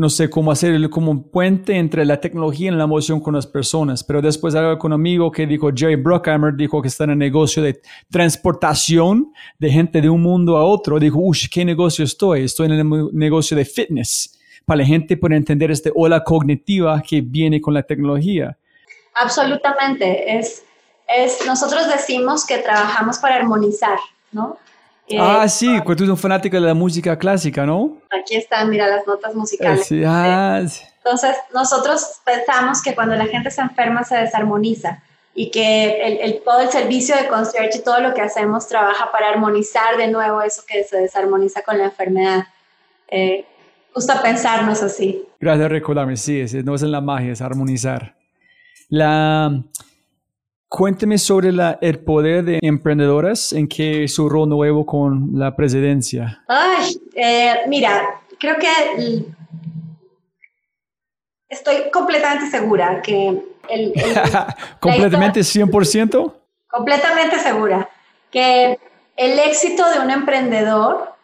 no sé cómo hacer como un puente entre la tecnología y la emoción con las personas. Pero después hablaba con un amigo que dijo, Jerry Bruckheimer, dijo que está en el negocio de transportación de gente de un mundo a otro. Dijo, uy, ¿qué negocio estoy? Estoy en el negocio de fitness. Para la gente poder entender este ola cognitiva que viene con la tecnología. Absolutamente. Es, es, nosotros decimos que trabajamos para armonizar, ¿no? ah, sí, pues tú eres un fanático de la música clásica, ¿no? Aquí están, mira las notas musicales. Sí, ah, Entonces, nosotros pensamos que cuando la gente se enferma se desarmoniza y que el, todo el servicio de concierge y todo lo que hacemos trabaja para armonizar de nuevo eso que se desarmoniza con la enfermedad. Eh, gusta pensarnos así. Gracias por recordarme, sí, no es en la magia, es armonizar. La, Cuénteme sobre la, el poder de emprendedoras en que su rol nuevo con la presidencia. Ay, eh, mira, creo que estoy completamente segura que el... ¿Completamente 100%? Completamente segura que el éxito de un emprendedor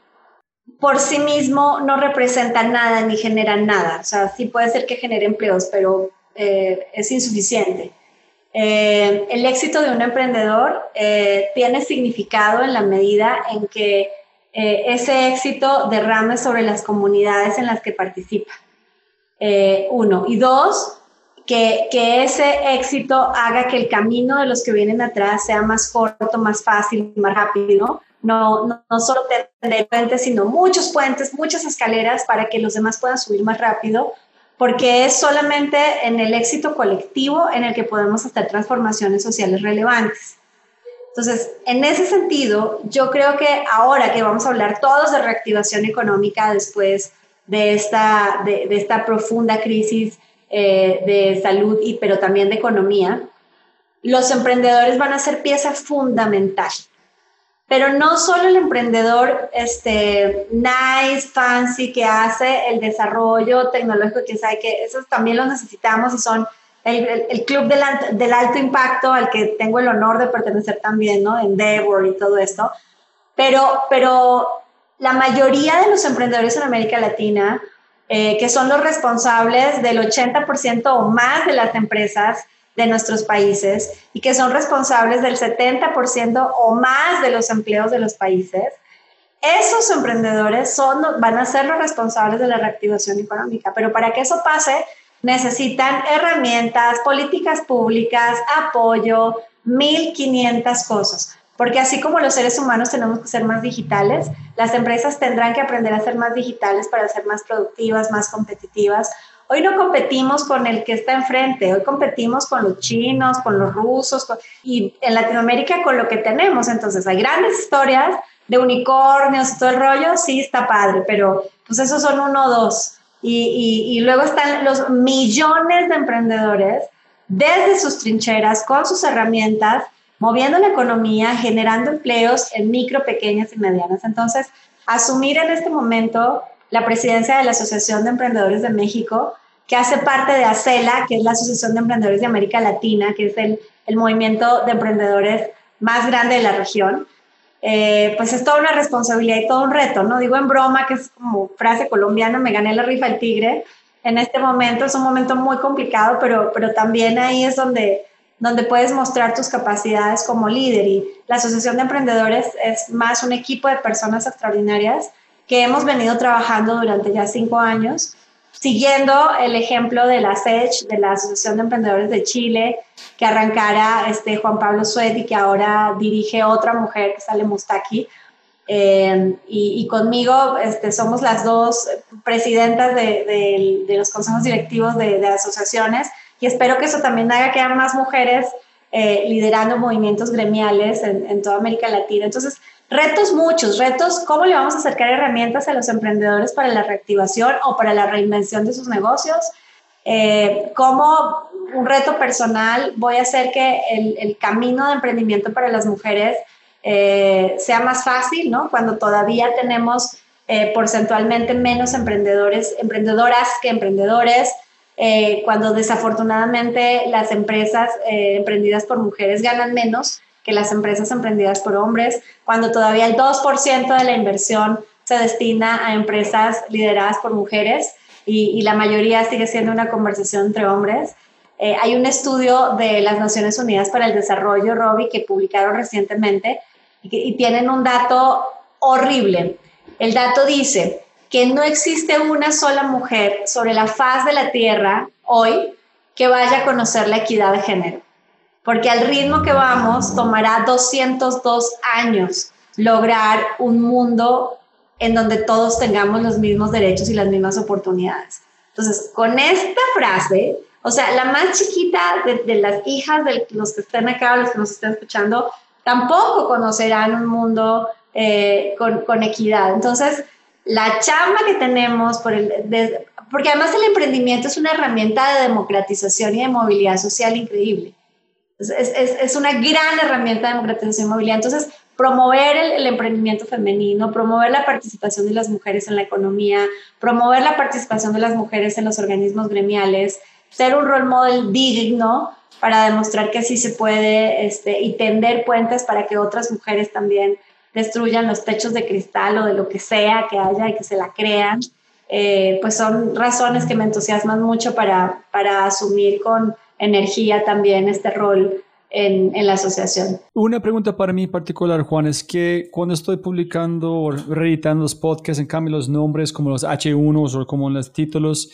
por sí mismo no representa nada ni genera nada. O sea, sí puede ser que genere empleos, pero eh, es insuficiente. Eh, el éxito de un emprendedor eh, tiene significado en la medida en que ese éxito derrame sobre las comunidades en las que participa. uno. Y dos, que, que, ese éxito haga que el camino de los que vienen atrás sea más corto, más fácil, más rápido. No, no, no solo tener puentes, sino muchos puentes, muchas escaleras para que los demás puedan subir más rápido porque es solamente en el éxito colectivo en el que podemos hacer transformaciones sociales relevantes. Entonces, en ese sentido, yo creo que ahora que vamos a hablar todos de reactivación económica después de esta, de, esta profunda crisis eh, de salud, y, pero también de economía, los emprendedores van a ser pieza fundamental pero no solo el emprendedor este, nice, fancy, que hace el desarrollo tecnológico, que sabe que esos también los necesitamos y son el, el, club del, del, alto impacto al que tengo el honor de pertenecer también, ¿no? Endeavor y todo esto. Pero, pero la mayoría de los emprendedores en América Latina, eh, que son los responsables del 80% o más de las empresas, de nuestros países y que son responsables del 70% o más de los empleos de los países, esos emprendedores son, van a ser los responsables de la reactivación económica. Pero para que eso pase, necesitan herramientas, políticas públicas, apoyo, 1.500 cosas. Porque así como los seres humanos tenemos que ser más digitales, las empresas tendrán que aprender a ser más digitales para ser más productivas, más competitivas. Hoy no competimos con el que está enfrente, hoy competimos con los chinos, con los rusos y en Latinoamérica con lo que tenemos. Entonces hay grandes historias de unicornios y todo el rollo, sí está padre, pero pues esos son uno o dos. Y, luego están los millones de emprendedores desde sus trincheras, con sus herramientas, moviendo la economía, generando empleos en micro, pequeñas y medianas. Entonces, asumir en este momento la presidencia de la Asociación de Emprendedores de México, que hace parte de ACELA, que es la Asociación de Emprendedores de América Latina, que es el, el movimiento de emprendedores más grande de la región. Eh, pues es toda una responsabilidad y todo un reto, ¿no? Digo en broma, que es como frase colombiana, me gané la rifa del tigre. En este momento es un momento muy complicado, pero, pero también ahí es donde, donde puedes mostrar tus capacidades como líder. Y la Asociación de Emprendedores es más un equipo de personas extraordinarias que hemos venido trabajando durante ya cinco años, siguiendo el ejemplo de la SECH, de la Asociación de Emprendedores de Chile, que arrancara este Juan Pablo Suet y que ahora dirige otra mujer que sale Mustaki. Eh, y, conmigo este, somos las dos presidentas de, de, los consejos directivos de, de, asociaciones y espero que eso también haga que haya más mujeres eh, liderando movimientos gremiales en, en, toda América Latina. Entonces, Retos muchos, retos, ¿cómo le vamos a acercar herramientas a los emprendedores para la reactivación o para la reinvención de sus negocios? Eh, ¿Cómo un reto personal, voy a hacer que el, el camino de emprendimiento para las mujeres eh, sea más fácil, ¿no? Cuando todavía tenemos eh, porcentualmente menos emprendedores, emprendedoras que emprendedores, eh, cuando desafortunadamente las empresas emprendidas por mujeres ganan menos que las empresas emprendidas por hombres, cuando todavía el 2% de la inversión se destina a empresas lideradas por mujeres y, la mayoría sigue siendo una conversación entre hombres. hay un estudio de las Naciones Unidas para el Desarrollo, Robbie, que publicaron recientemente, y, tienen un dato horrible. El dato dice que no existe una sola mujer sobre la faz de la Tierra hoy que vaya a conocer la equidad de género, porque al ritmo que vamos tomará 202 años lograr un mundo en donde todos tengamos los mismos derechos y las mismas oportunidades. Entonces, con esta frase, o sea, la más chiquita de, de las hijas de los que estén acá los que nos estén escuchando, tampoco conocerán un mundo eh, con, equidad. Entonces, la chamba que tenemos, por el, porque además el emprendimiento es una herramienta de democratización y de movilidad social increíble. Es, es, una gran herramienta de democratización movilidad. Entonces, promover el, emprendimiento femenino, promover la participación de las mujeres en la economía, promover la participación de las mujeres en los organismos gremiales, ser un role model digno para demostrar que sí se puede este, y tender puentes para que otras mujeres también destruyan los techos de cristal o de lo que sea que haya y que se la crean, eh, pues son razones que me entusiasman mucho para, para asumir con energía también este rol en, en, la asociación. Una pregunta para mí particular, Juan, es que cuando estoy publicando o reeditando los podcasts, en cambio los nombres como los H1 o como los títulos,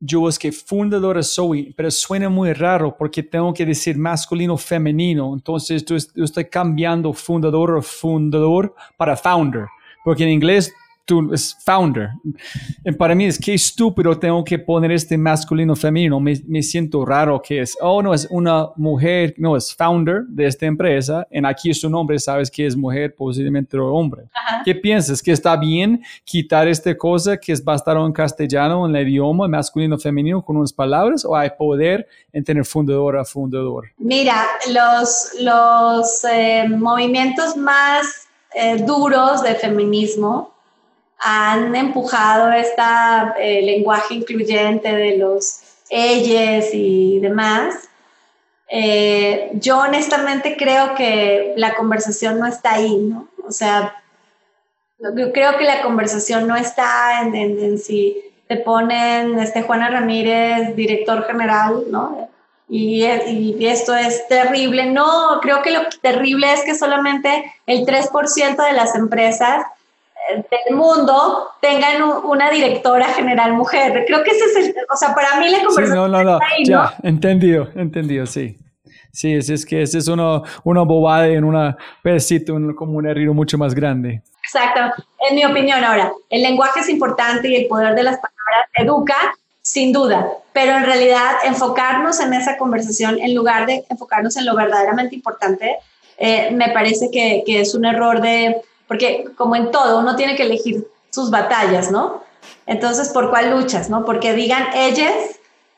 yo es que fundadora soy, pero suena muy raro porque tengo que decir masculino femenino. Entonces yo estoy cambiando fundador o fundador para founder, porque en inglés es founder. Y para mí es que estúpido tengo que poner este masculino femenino. Me, me, siento raro que es, oh, no, es una mujer, no, es founder de esta empresa. En aquí es su nombre, sabes que es mujer, posiblemente hombre. ¿Qué piensas? ¿Que está bien quitar esta cosa que es basado en castellano, en el idioma masculino femenino con unas palabras? ¿O hay poder en tener fundador a fundador? Mira, los, los eh, movimientos más eh, duros de feminismo han empujado este lenguaje incluyente de los ellos y demás. Eh, yo honestamente creo que la conversación no está ahí, ¿no? O sea, yo creo que la conversación no está en, en, si te ponen este Juana Ramírez, director general, ¿no? Y, y, esto es terrible. No, creo que lo terrible es que solamente el 3% de las empresas del mundo tengan una directora general mujer. Creo que ese es el, o sea, para mí la conversación. Sí, no, no, no, ya, entendido, entendido, sí. Sí, es, es que ese es una, una bobada en un pedacito, como un error mucho más grande. Exacto, en mi opinión ahora, el lenguaje es importante y el poder de las palabras educa, sin duda, pero en realidad enfocarnos en esa conversación en lugar de enfocarnos en lo verdaderamente importante, eh, me parece que, que es un error de, porque como en todo, uno tiene que elegir sus batallas, ¿no? Entonces, ¿por cuál luchas, no? Porque digan ellas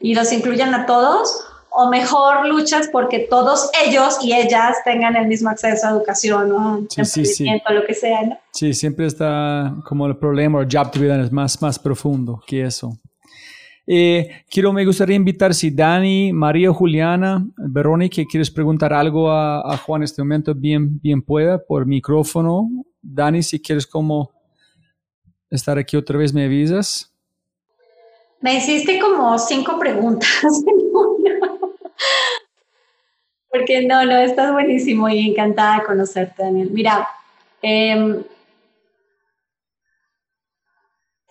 y los incluyan a todos, o mejor luchas porque todos ellos y ellas tengan el mismo acceso a educación, ¿no? Sí, sí, sí. lo que sea, ¿no? Sí, siempre está como el problema, o job to be done es más, más profundo que eso. Eh, quiero, me gustaría invitar si Dani, María Juliana, Verónica, quieres preguntar algo a, a, Juan en este momento, bien, bien pueda, por micrófono Dani, si quieres como estar aquí otra vez, me avisas. Me hiciste como cinco preguntas. Porque no, no, estás buenísimo y encantada de conocerte, Daniel. Mira, em,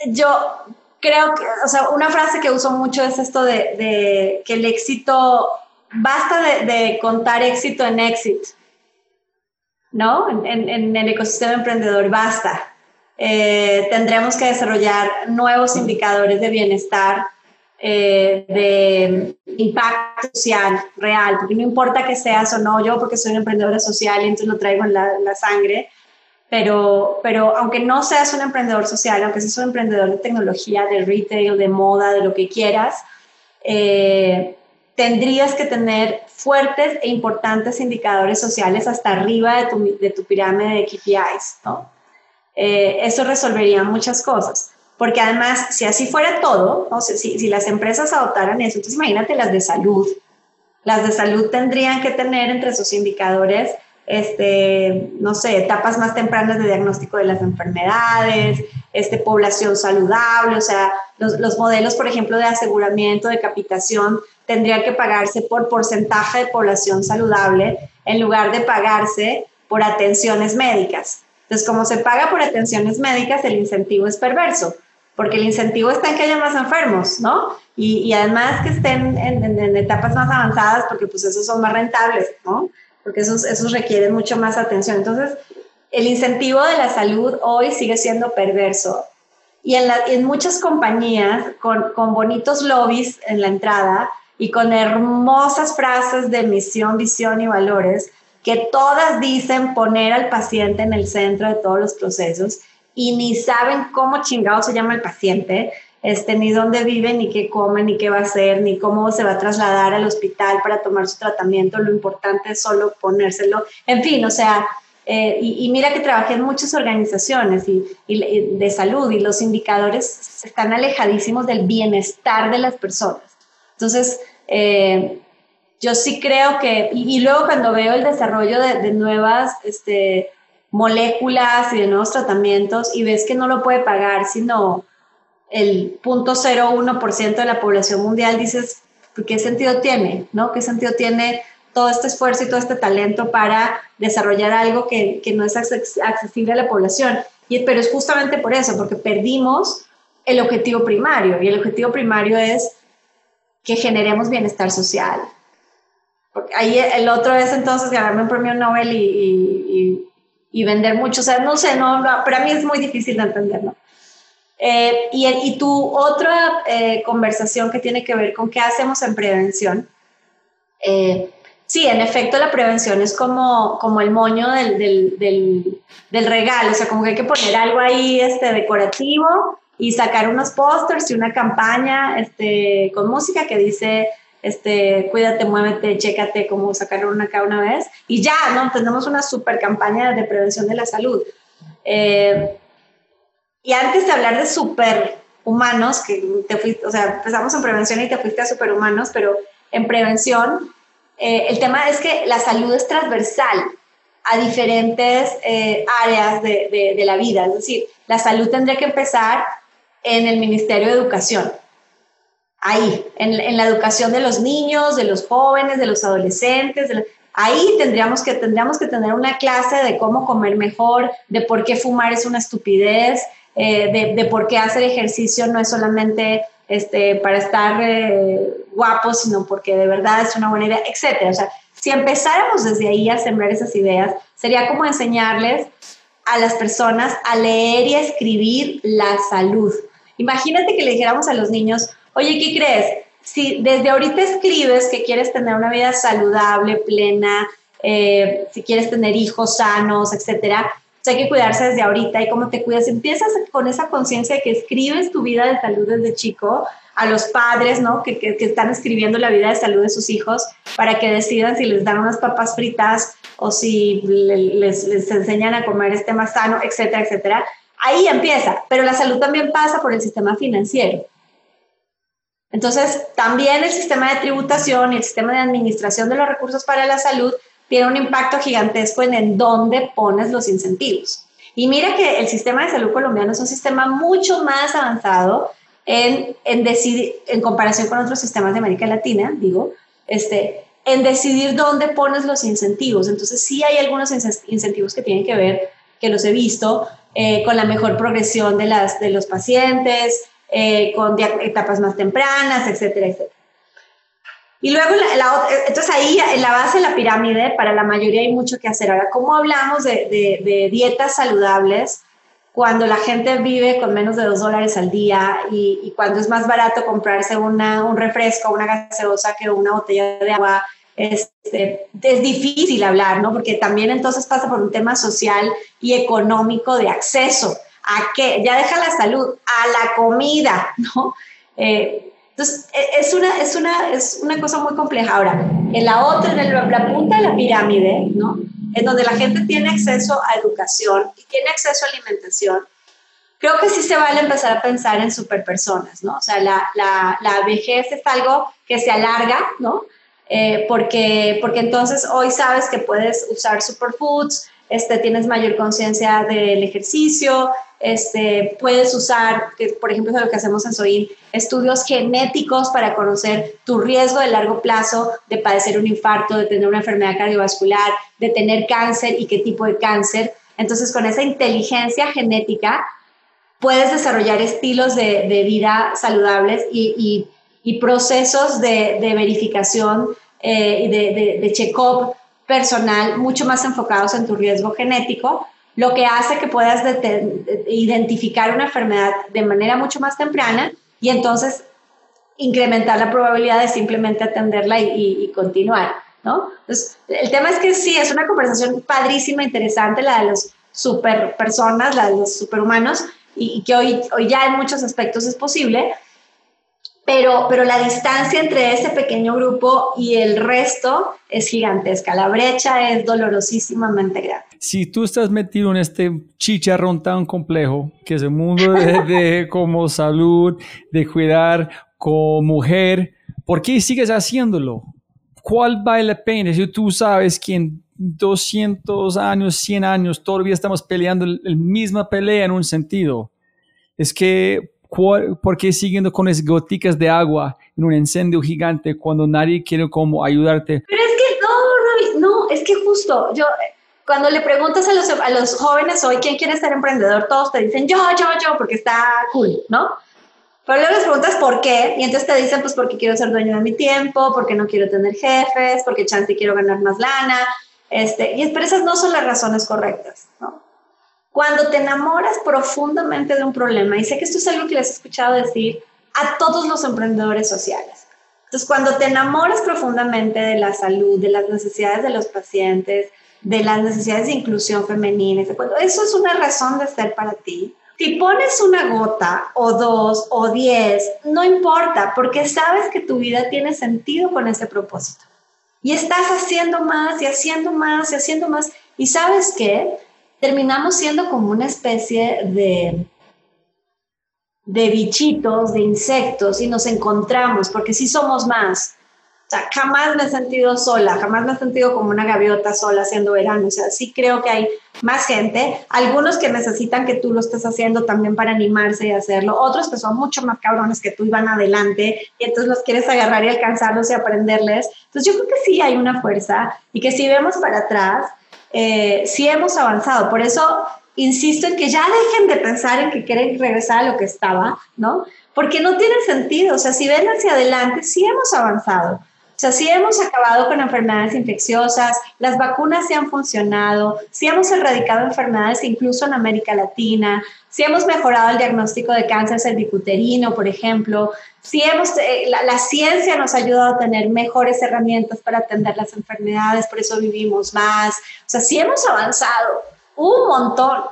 yo creo que, o sea, una frase que uso mucho es esto de, que el éxito, basta de, de contar éxito en éxito. ¿No? En, el ecosistema emprendedor basta. Eh, tendremos que desarrollar nuevos indicadores de bienestar, eh, de impacto social real, porque no importa que seas o no, yo porque soy una emprendedora social y entonces lo traigo en la, sangre, pero, pero aunque no seas un emprendedor social, aunque seas un emprendedor de tecnología, de retail, de moda, de lo que quieras, eh, tendrías que tener fuertes e importantes indicadores sociales hasta arriba de tu, de tu pirámide de KPIs, ¿no? Eh, eso resolvería muchas cosas. Porque además, si así fuera todo, ¿no? si, si las empresas adoptaran eso, entonces imagínate las de salud. Las de salud tendrían que tener entre sus indicadores este, no sé, etapas más tempranas de diagnóstico de las enfermedades, este, población saludable, o sea, los, los, modelos, por ejemplo, de aseguramiento, de capitación, tendrían que pagarse por porcentaje de población saludable en lugar de pagarse por atenciones médicas. Entonces, como se paga por atenciones médicas, el incentivo es perverso, porque el incentivo está en que haya más enfermos, ¿no? Y, y además que estén en, en, en, etapas más avanzadas, porque pues esos son más rentables, ¿no? porque esos, esos requieren mucho más atención. Entonces, el incentivo de la salud hoy sigue siendo perverso. Y en, en muchas compañías, con, con bonitos lobbies en la entrada y con hermosas frases de misión, visión y valores, que todas dicen poner al paciente en el centro de todos los procesos y ni saben cómo chingado se llama el paciente, este, ni dónde vive, ni qué come, ni qué va a hacer, ni cómo se va a trasladar al hospital para tomar su tratamiento. Lo importante es solo ponérselo. En fin, o sea, eh, y, mira que trabajé en muchas organizaciones y, de salud y los indicadores están alejadísimos del bienestar de las personas. Entonces, eh, yo sí creo que, y, luego cuando veo el desarrollo de, de nuevas este, moléculas y de nuevos tratamientos y ves que no lo puede pagar, sino el 0.01% de la población mundial, dices, ¿qué sentido tiene? ¿no? ¿Qué sentido tiene todo este esfuerzo y todo este talento para desarrollar algo que, que no es accesible a la población? Y, pero es justamente por eso, porque perdimos el objetivo primario, y el objetivo primario es que generemos bienestar social. Porque ahí el otro es entonces ganarme un premio Nobel y, vender mucho, o sea, no sé, no, para mí es muy difícil de entender, ¿no? Eh, y, y, tu otra eh, conversación que tiene que ver con qué hacemos en prevención. Eh, sí, en efecto, la prevención es como, como el moño del, del, del, regalo, o sea, como que hay que poner algo ahí este, decorativo y sacar unos pósters y una campaña este, con música que dice este, cuídate, muévete, chécate, como sacar una cada una vez. Y ya, ¿no? Tenemos una super campaña de prevención de la salud. Eh, y antes de hablar de superhumanos, que te fuiste, o sea, empezamos en prevención y te fuiste a superhumanos, pero en prevención, eh, el tema es que la salud es transversal a diferentes eh, áreas de, de, de, la vida. Es decir, la salud tendría que empezar en el Ministerio de Educación. Ahí, en, en la educación de los niños, de los jóvenes, de los adolescentes. ahí tendríamos que, tendríamos que tener una clase de cómo comer mejor, de por qué fumar es una estupidez, eh, de, por qué hacer ejercicio no es solamente este, para estar eh, guapos, sino porque de verdad es una buena idea, etc. O sea, si empezáramos desde ahí a sembrar esas ideas, sería como enseñarles a las personas a leer y a escribir la salud. Imagínate que le dijéramos a los niños, oye, ¿qué crees? Si desde ahorita escribes que quieres tener una vida saludable, plena, eh, si quieres tener hijos sanos, etcétera, hay que cuidarse desde ahorita y cómo te cuidas. Empiezas con esa conciencia de que escribes tu vida de salud desde chico a los padres, ¿no? Que, que, están escribiendo la vida de salud de sus hijos para que decidan si les dan unas papas fritas o si les, les enseñan a comer este más sano, etcétera, etcétera. Ahí empieza, pero la salud también pasa por el sistema financiero. Entonces, también el sistema de tributación y el sistema de administración de los recursos para la salud tiene un impacto gigantesco en, en dónde pones los incentivos. Y mira que el sistema de salud colombiano es un sistema mucho más avanzado en, en, decidir, en comparación con otros sistemas de América Latina, digo, este, en decidir dónde pones los incentivos. Entonces sí hay algunos incentivos que tienen que ver, que los he visto, eh, con la mejor progresión de, las, de los pacientes, eh, con etapas más tempranas, etcétera, etcétera. Y luego, la, entonces ahí en la base de la pirámide, para la mayoría hay mucho que hacer. Ahora, ¿cómo hablamos de, de, dietas saludables cuando la gente vive con menos de dos dólares al día y, y cuando es más barato comprarse una, un refresco, una gaseosa que una botella de agua? Este, es difícil hablar, ¿no? Porque también entonces pasa por un tema social y económico de acceso a que, ya deja la salud, a la comida, ¿no? Eh, Entonces, e, es una, es una, es una cosa muy compleja. Ahora, en la otra, en la punta de la pirámide, ¿no? En donde la gente tiene acceso a educación y tiene acceso a alimentación, creo que sí se vale empezar a pensar en superpersonas, ¿no? O sea, la, la, la vejez es algo que se alarga, ¿no? Eh, porque, porque entonces hoy sabes que puedes usar superfoods, este, tienes mayor conciencia del ejercicio, este, puedes usar, por ejemplo, lo que hacemos en SOIN, estudios genéticos para conocer tu riesgo de largo plazo de padecer un infarto, de tener una enfermedad cardiovascular, de tener cáncer y qué tipo de cáncer. Entonces, con esa inteligencia genética, puedes desarrollar estilos de, vida saludables y, y procesos de, de verificación eh, y de, de check-up personal mucho más enfocados en tu riesgo genético lo que hace que puedas identificar una enfermedad de manera mucho más temprana y entonces incrementar la probabilidad de simplemente atenderla y, continuar, ¿no? Entonces, el tema es que sí, es una conversación padrísima, interesante, la de los super personas, la de los superhumanos, y, y que hoy, hoy ya en muchos aspectos es posible, pero, pero la distancia entre ese pequeño grupo y el resto es gigantesca. La brecha es dolorosísimamente grande. Si tú estás metido en este chicharrón tan complejo, que es el mundo de, como salud, de cuidar como mujer, ¿por qué sigues haciéndolo? ¿Cuál vale la pena? Si tú sabes que en 200 años, 100 años, todavía estamos peleando la misma pelea en un sentito. Es que ¿por qué siguiendo con esas goticas de agua en un incendio gigante cuando nadie quiere como ayudarte? Pero es que no, no, es que justo yo, cuando le preguntas a los, a los jóvenes hoy quién quiere ser emprendedor, todos te dicen yo, yo, yo, porque está cool, ¿no? Pero luego les preguntas por qué, y entonces te dicen, pues porque quiero ser dueño de mi tiempo, porque no quiero tener jefes, porque chance quiero ganar más lana, este, y pero esas no son las razones correctas, ¿no? Cuando te enamoras profundamente de un problema, y sé que esto es algo que les he escuchado decir a todos los emprendedores sociales. Entonces, cuando te enamoras profundamente de la salud, de las necesidades de los pacientes, de las necesidades de inclusión femenina, eso es una razón de ser para ti. Si pones una gota o dos o diez, no importa, porque sabes que tu vida tiene sentido con ese propósito. Y estás haciendo más y haciendo más y haciendo más. Y sabes qué? Terminamos siendo como una especie de, de bichitos, de insectos, y nos encontramos, porque sí somos más. O sea, jamás me he sentido sola, jamás me he sentido como una gaviota sola haciendo verano. O sea, sí creo que hay más gente, algunos que necesitan que tú lo estés haciendo también para animarse y hacerlo, otros que son mucho más cabrones que tú y van adelante y entonces los quieres agarrar y alcanzarlos y aprenderles. Entonces yo creo que sí hay una fuerza y que si vemos para atrás, eh, sí hemos avanzado. Por eso insisto en que ya dejen de pensar en que quieren regresar a lo que estaba, ¿no? Porque no tiene sentido. O sea, si ven hacia adelante, sí hemos avanzado. O sea, sí hemos acabado con enfermedades infecciosas, las vacunas sí han funcionado, sí hemos erradicado enfermedades incluso en América Latina, sí hemos mejorado el diagnóstico de cáncer cervicuterino, por ejemplo, sí hemos, eh, la, ciencia nos ha ayudado a tener mejores herramientas para atender las enfermedades, por eso vivimos más. O sea, sí hemos avanzado un montón.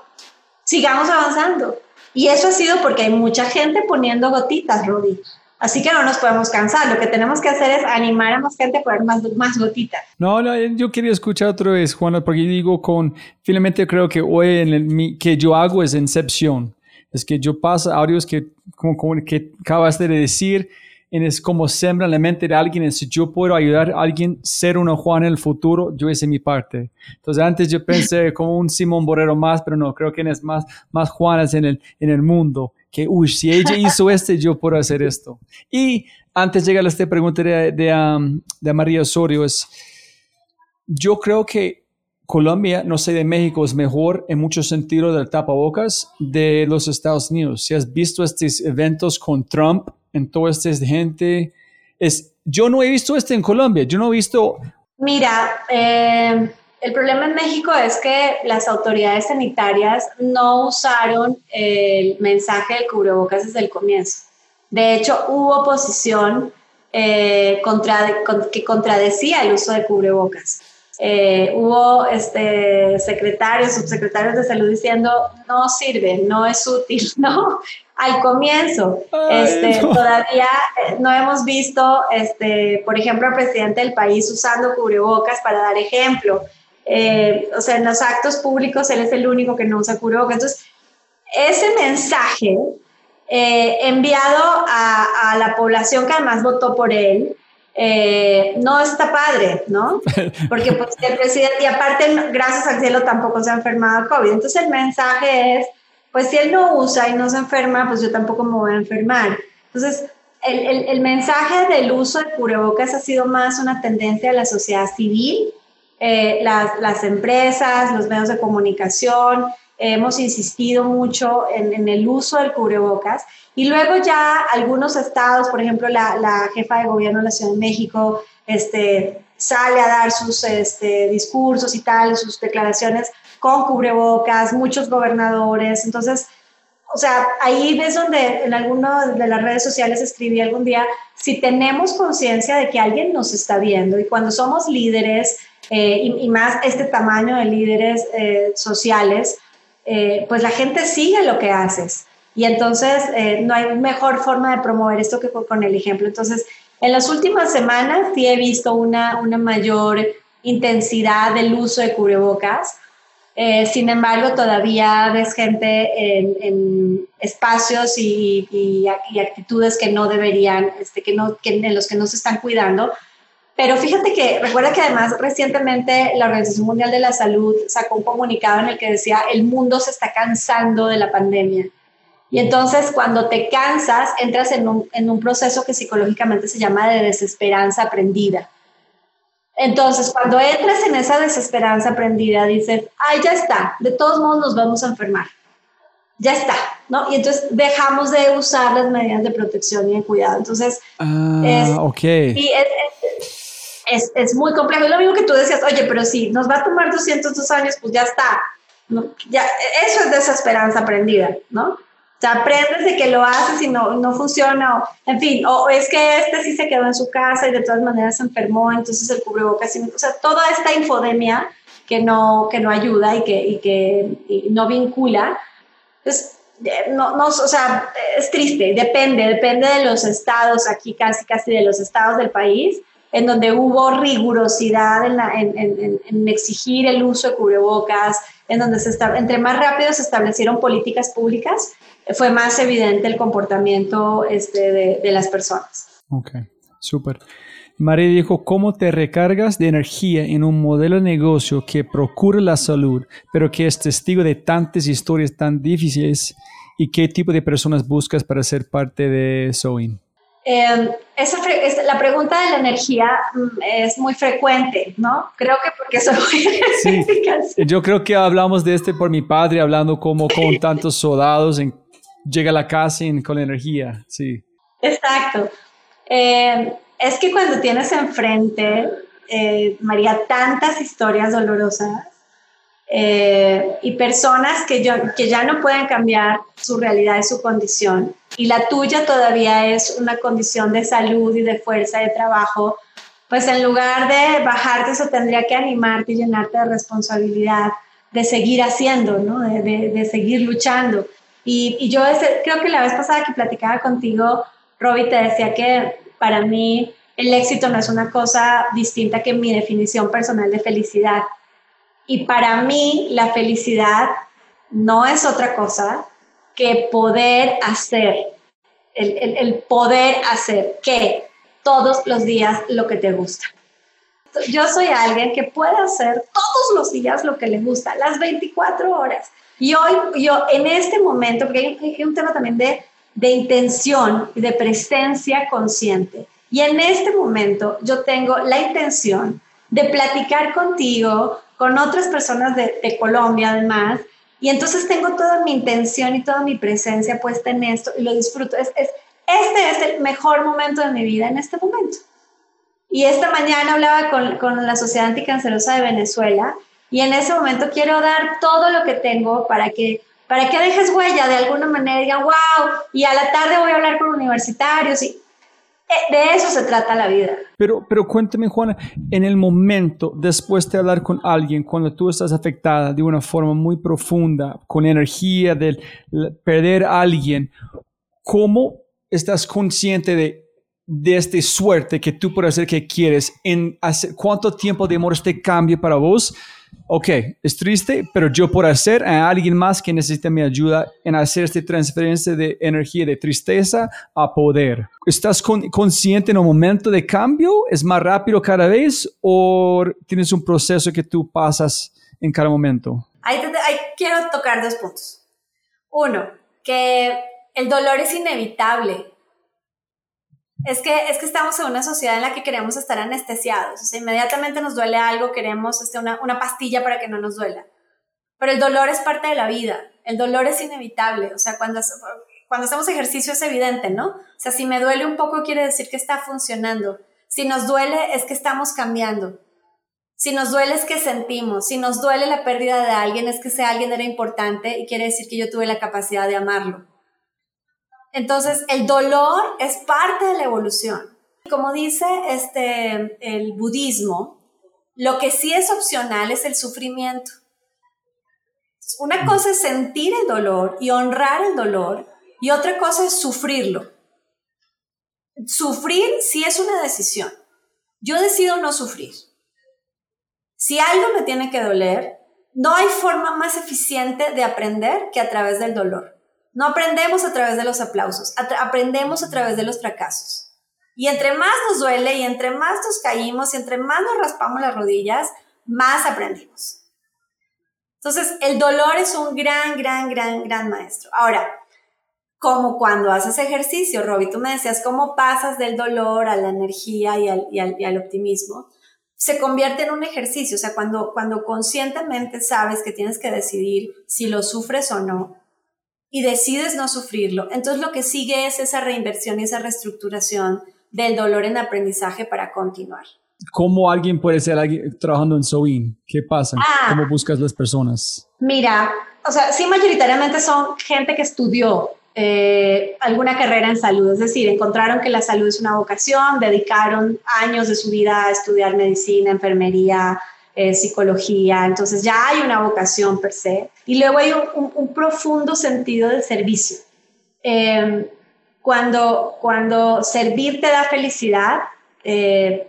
Sigamos avanzando. Y eso ha sido porque hay mucha gente poniendo gotitas, Rudy. Así que no nos podemos cansar. Lo que tenemos que hacer es animar a más gente a poner más, más gotitas. No, no, yo quería escuchar otra vez, Juana, porque digo con, finalmente creo que hoy en el, que yo hago es incepción es que yo paso audios que, como, como que acabas de decir, es como sembra en la mente de alguien, si yo puedo ayudar a alguien a ser una Juan en el futuro, yo hice mi parte. Entonces antes yo pensé como un Simón Borrero más, pero no, creo que es más, más Juanas en el, en el mundo, que, uy, si ella hizo este, yo puedo hacer esto. Y antes de llegar a esta pregunta de, de, um, de María Osorio, es, yo creo que Colombia, no sé, de México es mejor en muchos sentidos del tapabocas de los Estados Unidos. Si has visto estos eventos con Trump, en toda esta gente, es, yo no he visto este en Colombia, yo no he visto... Mira, eh, el problema en México es que las autoridades sanitarias no usaron el mensaje del cubrebocas desde el comienzo. De hecho, hubo oposición eh, contra, que contradecía el uso de cubrebocas. Eh, hubo este, secretarios, subsecretarios de salud diciendo, no sirve, no es útil, ¿no? al comienzo. este, Todavía eh, no hemos visto, este, por ejemplo, al presidente del país usando cubrebocas para dar ejemplo. Eh, o sea, en los actos públicos él es el único que no usa cubrebocas. Entonces, ese mensaje eh, enviado a, a, la población que además votó por él, no está padre, ¿no? Porque pues, el presidente, y aparte, gracias al cielo, tampoco se ha enfermado COVID. Entonces el mensaje es, pues si él no usa y no se enferma, pues yo tampoco me voy a enfermar. Entonces, el, el, el mensaje del uso de cubrebocas ha sido más una tendencia de la sociedad civil, eh, las, las, empresas, los medios de comunicación, hemos insistido mucho en, en, el uso del cubrebocas y luego ya algunos estados, por ejemplo, la, la jefa de gobierno de la Ciudad de México, este, sale a dar sus este, discursos y tal, sus declaraciones con cubrebocas, muchos gobernadores. Entonces, o sea, ahí es donde en alguna de las redes sociales escribí algún día, si tenemos conciencia de que alguien nos está viendo y cuando somos líderes, eh, y, y, más este tamaño de líderes eh, sociales, eh, pues la gente sigue lo que haces. Y entonces eh, no hay mejor forma de promover esto que con, el ejemplo. Entonces, en las últimas semanas sí he visto una, una mayor intensidad del uso de cubrebocas. Eh, sin embargo, todavía ves gente en, espacios y, actitudes que no deberían, este, que no, que, en los que no se están cuidando. Pero fíjate que recuerda que además recientemente la Organización Mundial de la Salud sacó un comunicado en el que decía el mundo se está cansando de la pandemia. Y entonces cuando te cansas, entras en un, en un proceso que psicológicamente se llama de desesperanza aprendida entonces, cuando entras en esa desesperanza aprendida, dices, ay, ya está, de todos modos nos vamos a enfermar. Ya está, ¿no? Y entonces dejamos de usar las medidas de protección y de cuidado. Entonces, ah, es, okay. y es, es, es, muy complejo. Es lo mismo que tú decías, oye, pero si nos va a tomar 202 años, pues ya está. ¿no? Ya, eso es desesperanza aprendida, ¿no? O sea, aprendes de que lo haces y no, no funciona, o, en fin, o es que este sí se quedó en su casa y de todas maneras se enfermó, entonces el cubrebocas, o sea, toda esta infodemia que no, que no ayuda y que, y que y no vincula, pues, no, no, o sea, es triste, depende, depende de los estados, aquí casi, casi de los estados del país, en donde hubo rigurosidad en, exigir el uso de cubrebocas, en donde entre más rápido se establecieron políticas públicas, fue más evidente el comportamiento este, de, de las personas. Ok, súper. María dijo, ¿cómo te recargas de energía en un modelo de negocio que procura la salud, pero que es testigo de tantas historias tan difíciles? ¿Y qué tipo de personas buscas para ser parte de Sewing? Eh, esa, la pregunta de la energía mm, es muy frecuente, ¿no? Creo que porque soy sí, Yo creo que hablamos de este por mi padre, hablando como con tantos soldados en llega a la casa con la energía, sí. Exacto. Eh, es que cuando tienes enfrente, eh, María, tantas historias dolorosas eh, y personas que, yo, que ya no pueden cambiar su realidad y su condición, y la tuya todavía es una condición de salud y de fuerza de trabajo, pues en lugar de bajarte, eso tendría que animarte y llenarte de responsabilidad de seguir haciendo, ¿no? de, de, seguir luchando. Y, yo ese, creo que la vez pasada que platicaba contigo, Robbie, te decía que para mí el éxito no es una cosa distinta que mi definición personal de felicidad. Y para mí la felicidad no es otra cosa que poder hacer, el, el, poder hacer que todos los días lo que te gusta. Yo soy alguien que puede hacer todos los días lo que le gusta, las 24 horas. Y hoy, yo en este momento, porque hay, hay un tema también de, de intención y de presencia consciente. Y en este momento yo tengo la intención de platicar contigo, con otras personas de, de, Colombia además, y entonces tengo toda mi intención y toda mi presencia puesta en esto y lo disfruto. Es, es, este es el mejor momento de mi vida en este momento. Y esta mañana hablaba con, con la Sociedad Anticancerosa de Venezuela y en ese momento quiero dar todo lo que tengo para que para que dejes huella de alguna manera, digan, wow, y a la tarde voy a hablar con universitarios y eh, de eso se trata la vida. Pero, pero cuéntame, Juana, en el momento después de hablar con alguien, cuando tú estás afectada de una forma muy profunda, con energía de perder a alguien, ¿cómo estás consciente de, de esta suerte que tú puedes hacer que quieres? En hacer, ¿Cuánto tiempo demora este cambio para vos? Ok, es triste, pero yo puedo hacer a alguien más que necesita mi ayuda en hacer esta transferencia de energía de tristeza a poder. ¿Estás consciente en un momento de cambio? ¿Es más rápido cada vez o tienes un proceso que tú pasas en cada momento? Ahí, ahí quiero tocar dos puntos. Uno, que el dolor es inevitable. Es que, es que estamos en una sociedad en la que queremos estar anestesiados. O sea, inmediatamente nos duele algo, queremos este, una, una pastilla para que no nos duela. Pero el dolor es parte de la vida. El dolor es inevitable. O sea, cuando, cuando hacemos ejercicio es evidente, ¿no? O sea, si me duele un poco quiere decir que está funcionando. Si nos duele es que estamos cambiando. Si nos duele es que sentimos. Si nos duele la pérdida de alguien es que ese alguien era importante y quiere decir que yo tuve la capacidad de amarlo. Entonces, el dolor es parte de la evolución. Como dice este, el budismo, lo que sí es opcional es el sufrimiento. Una cosa es sentir el dolor y honrar el dolor y otra cosa es sufrirlo. Sufrir sí es una decisión. Yo decido no sufrir. Si algo me tiene que doler, no hay forma más eficiente de aprender que a través del dolor. No aprendemos a través de los aplausos, aprendemos a través de los fracasos. Y entre más nos duele y entre más nos caímos y entre más nos raspamos las rodillas, más aprendemos. Entonces, el dolor es un gran, gran, gran, gran maestro. Ahora, como cuando haces ejercicio, Robbie, tú me decías, ¿cómo pasas del dolor a la energía y al, y al, optimismo? Se convierte en un ejercicio, o sea, cuando, cuando conscientemente sabes que tienes que decidir si lo sufres o no, y decides no sufrirlo, entonces lo que sigue es esa reinversión y esa reestructuración del dolor en aprendizaje para continuar. ¿Cómo alguien puede ser trabajando en Soin? ¿Qué pasa? Ah. ¿Cómo buscas las personas? Mira, o sea, sí mayoritariamente son gente que estudió eh, alguna carrera en salud, es decir, encontraron que la salud es una vocación, dedicaron años de su vida a estudiar medicina, enfermería, eh, psicología, entonces ya hay una vocación per se. Y luego hay un, profundo sentido de servicio. Em, cuando, cuando servir te da felicidad, eh,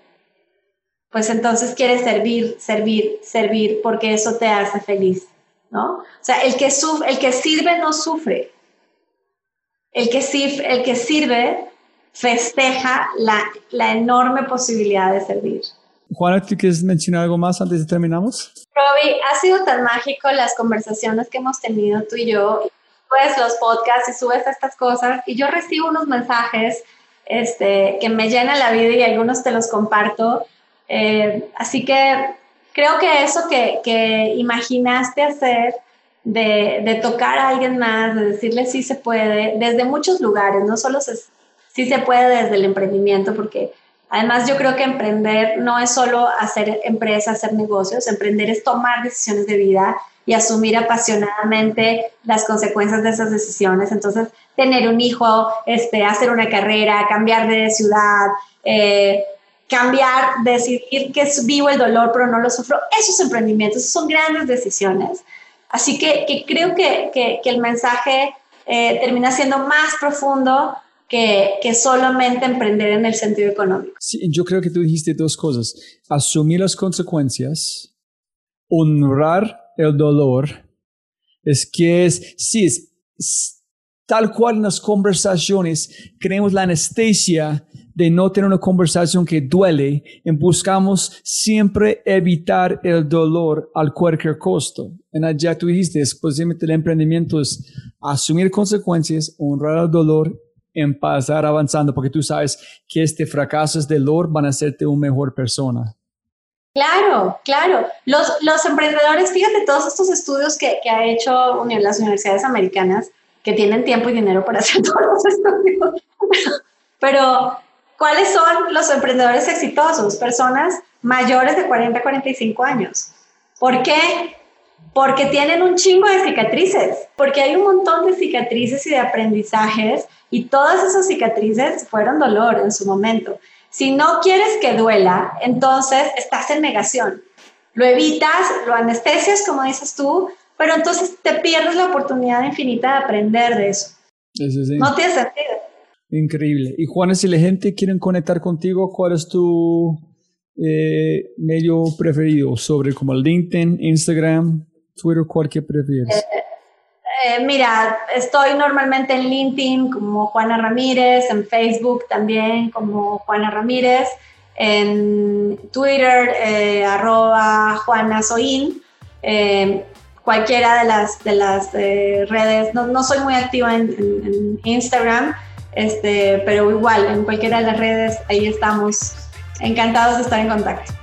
pues entonces quieres servir, servir, servir, porque eso te hace feliz, ¿no? O sea, el que, el que sirve no sufre. El que, el que sirve festeja la, la enorme posibilidad de servir. Juana, ¿tú quieres mencionar algo más antes de terminamos? Robbie, ha sido tan mágico las conversaciones que hemos tenido tú y yo, pues los podcasts y subes estas cosas y yo recibo unos mensajes este, que me llenan la vida y algunos te los comparto. Eh, así que creo que eso que, que imaginaste hacer de, de, tocar a alguien más, de decirle sí se puede, desde muchos lugares, no solo se, sí se puede desde el emprendimiento, porque Además, yo creo que emprender no es solo hacer empresa, hacer negocios, emprender es tomar decisiones de vida y asumir apasionadamente las consecuencias de esas decisiones. Entonces, tener un hijo, este, hacer una carrera, cambiar de ciudad, eh, cambiar, decidir que vivo el dolor pero no lo sufro, esos emprendimientos son grandes decisiones. Así que, creo que, que, el mensaje eh, termina siendo más profundo que, que, solamente emprender en el sentido económico. Sí, yo creo que tú dijiste dos cosas. Asumir las consecuencias, honrar el dolor. Es que es, sí, es, tal cual en las conversaciones, creemos la anestesia de no tener una conversación que duele y buscamos siempre evitar el dolor al cualquier costo. En allá tú dijiste, especialmente el emprendimiento es asumir consecuencias, honrar el dolor en pasar avanzando, porque tú sabes que este fracaso es dolor van a hacerte una mejor persona. Claro, claro. Los, los emprendedores, fíjate, todos estos estudios que, que ha hecho las universidades americanas, que tienen tiempo y dinero para hacer todos los estudios, pero ¿cuáles son los emprendedores exitosos? Personas mayores de 40 45 años. ¿Por qué? Porque tienen un chingo de cicatrices, porque hay un montón de cicatrices y de aprendizajes y todas esas cicatrices fueron dolor en su momento. Si no quieres que duela, entonces estás en negación. Lo evitas, lo anestesias, como dices tú, pero entonces te pierdes la oportunidad infinita de aprender de eso. No tiene sentido. Increíble. Y Juana, si la gente quiere conectar contigo, ¿cuál es tu eh, medio preferido? Sobre como LinkedIn, Instagram, Twitter, ¿cuál que prefieres? Eh, eh, mira, estoy normalmente en LinkedIn como Juana Ramírez, en Facebook también como Juana Ramírez, en Twitter arroba Juana Soin cualquiera de las, de las redes. No, no, soy muy activa en, en Instagram, este, pero igual, en cualquiera de las redes, ahí estamos. Encantados de estar en contacto.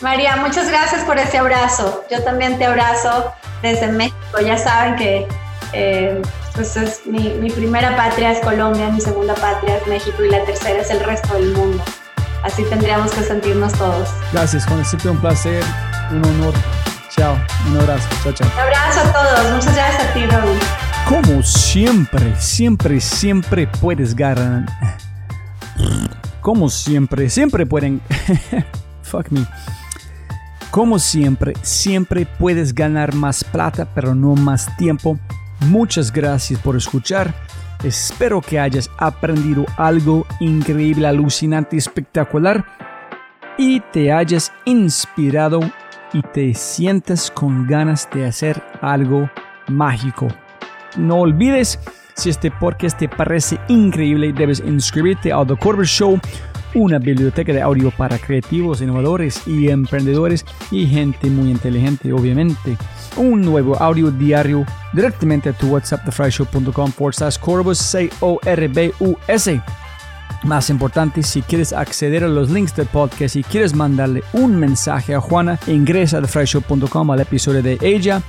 María, muchas gracias por ese abrazo. Yo también te abrazo desde México. Ya saben que eh, pues es mi, mi, primera patria es Colombia, mi segunda patria es México y la tercera es el resto del mundo. Así tendríamos que sentirnos todos. Gracias, Juan. Siempre un placer, un honor. Chao, un abrazo. Chao, chao. Un abrazo a todos. Muchas gracias a ti, Robin. Como siempre, siempre, siempre puedes ganar. Como siempre, siempre pueden. Fuck me. Como siempre, siempre puedes ganar más plata, pero no más tiempo. Muchas gracias por escuchar. Espero que hayas aprendido algo increíble, alucinante, espectacular y te hayas inspirado y te sientas con ganas de hacer algo mágico. No olvides, si este podcast te parece increíble, debes inscribirte a The Corbett Show, una biblioteca de audio para creativos, innovadores y emprendedores y gente muy inteligente, obviamente. Un nuevo audio diario directamente a tu WhatsApp, forward slash Corbus, C-O-R-B-U-S. Más importante, si quieres acceder a los links del podcast y quieres mandarle un mensaje a Juana, ingresa a thefryshow.com al episodio de ella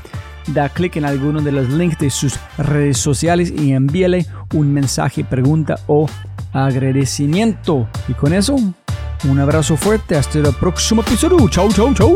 da clic en alguno de los links de sus redes sociales y envíale un mensaje, pregunta o agradecimiento. Y con eso, un abrazo fuerte. Hasta el próximo episodio. Chau, chau, chau.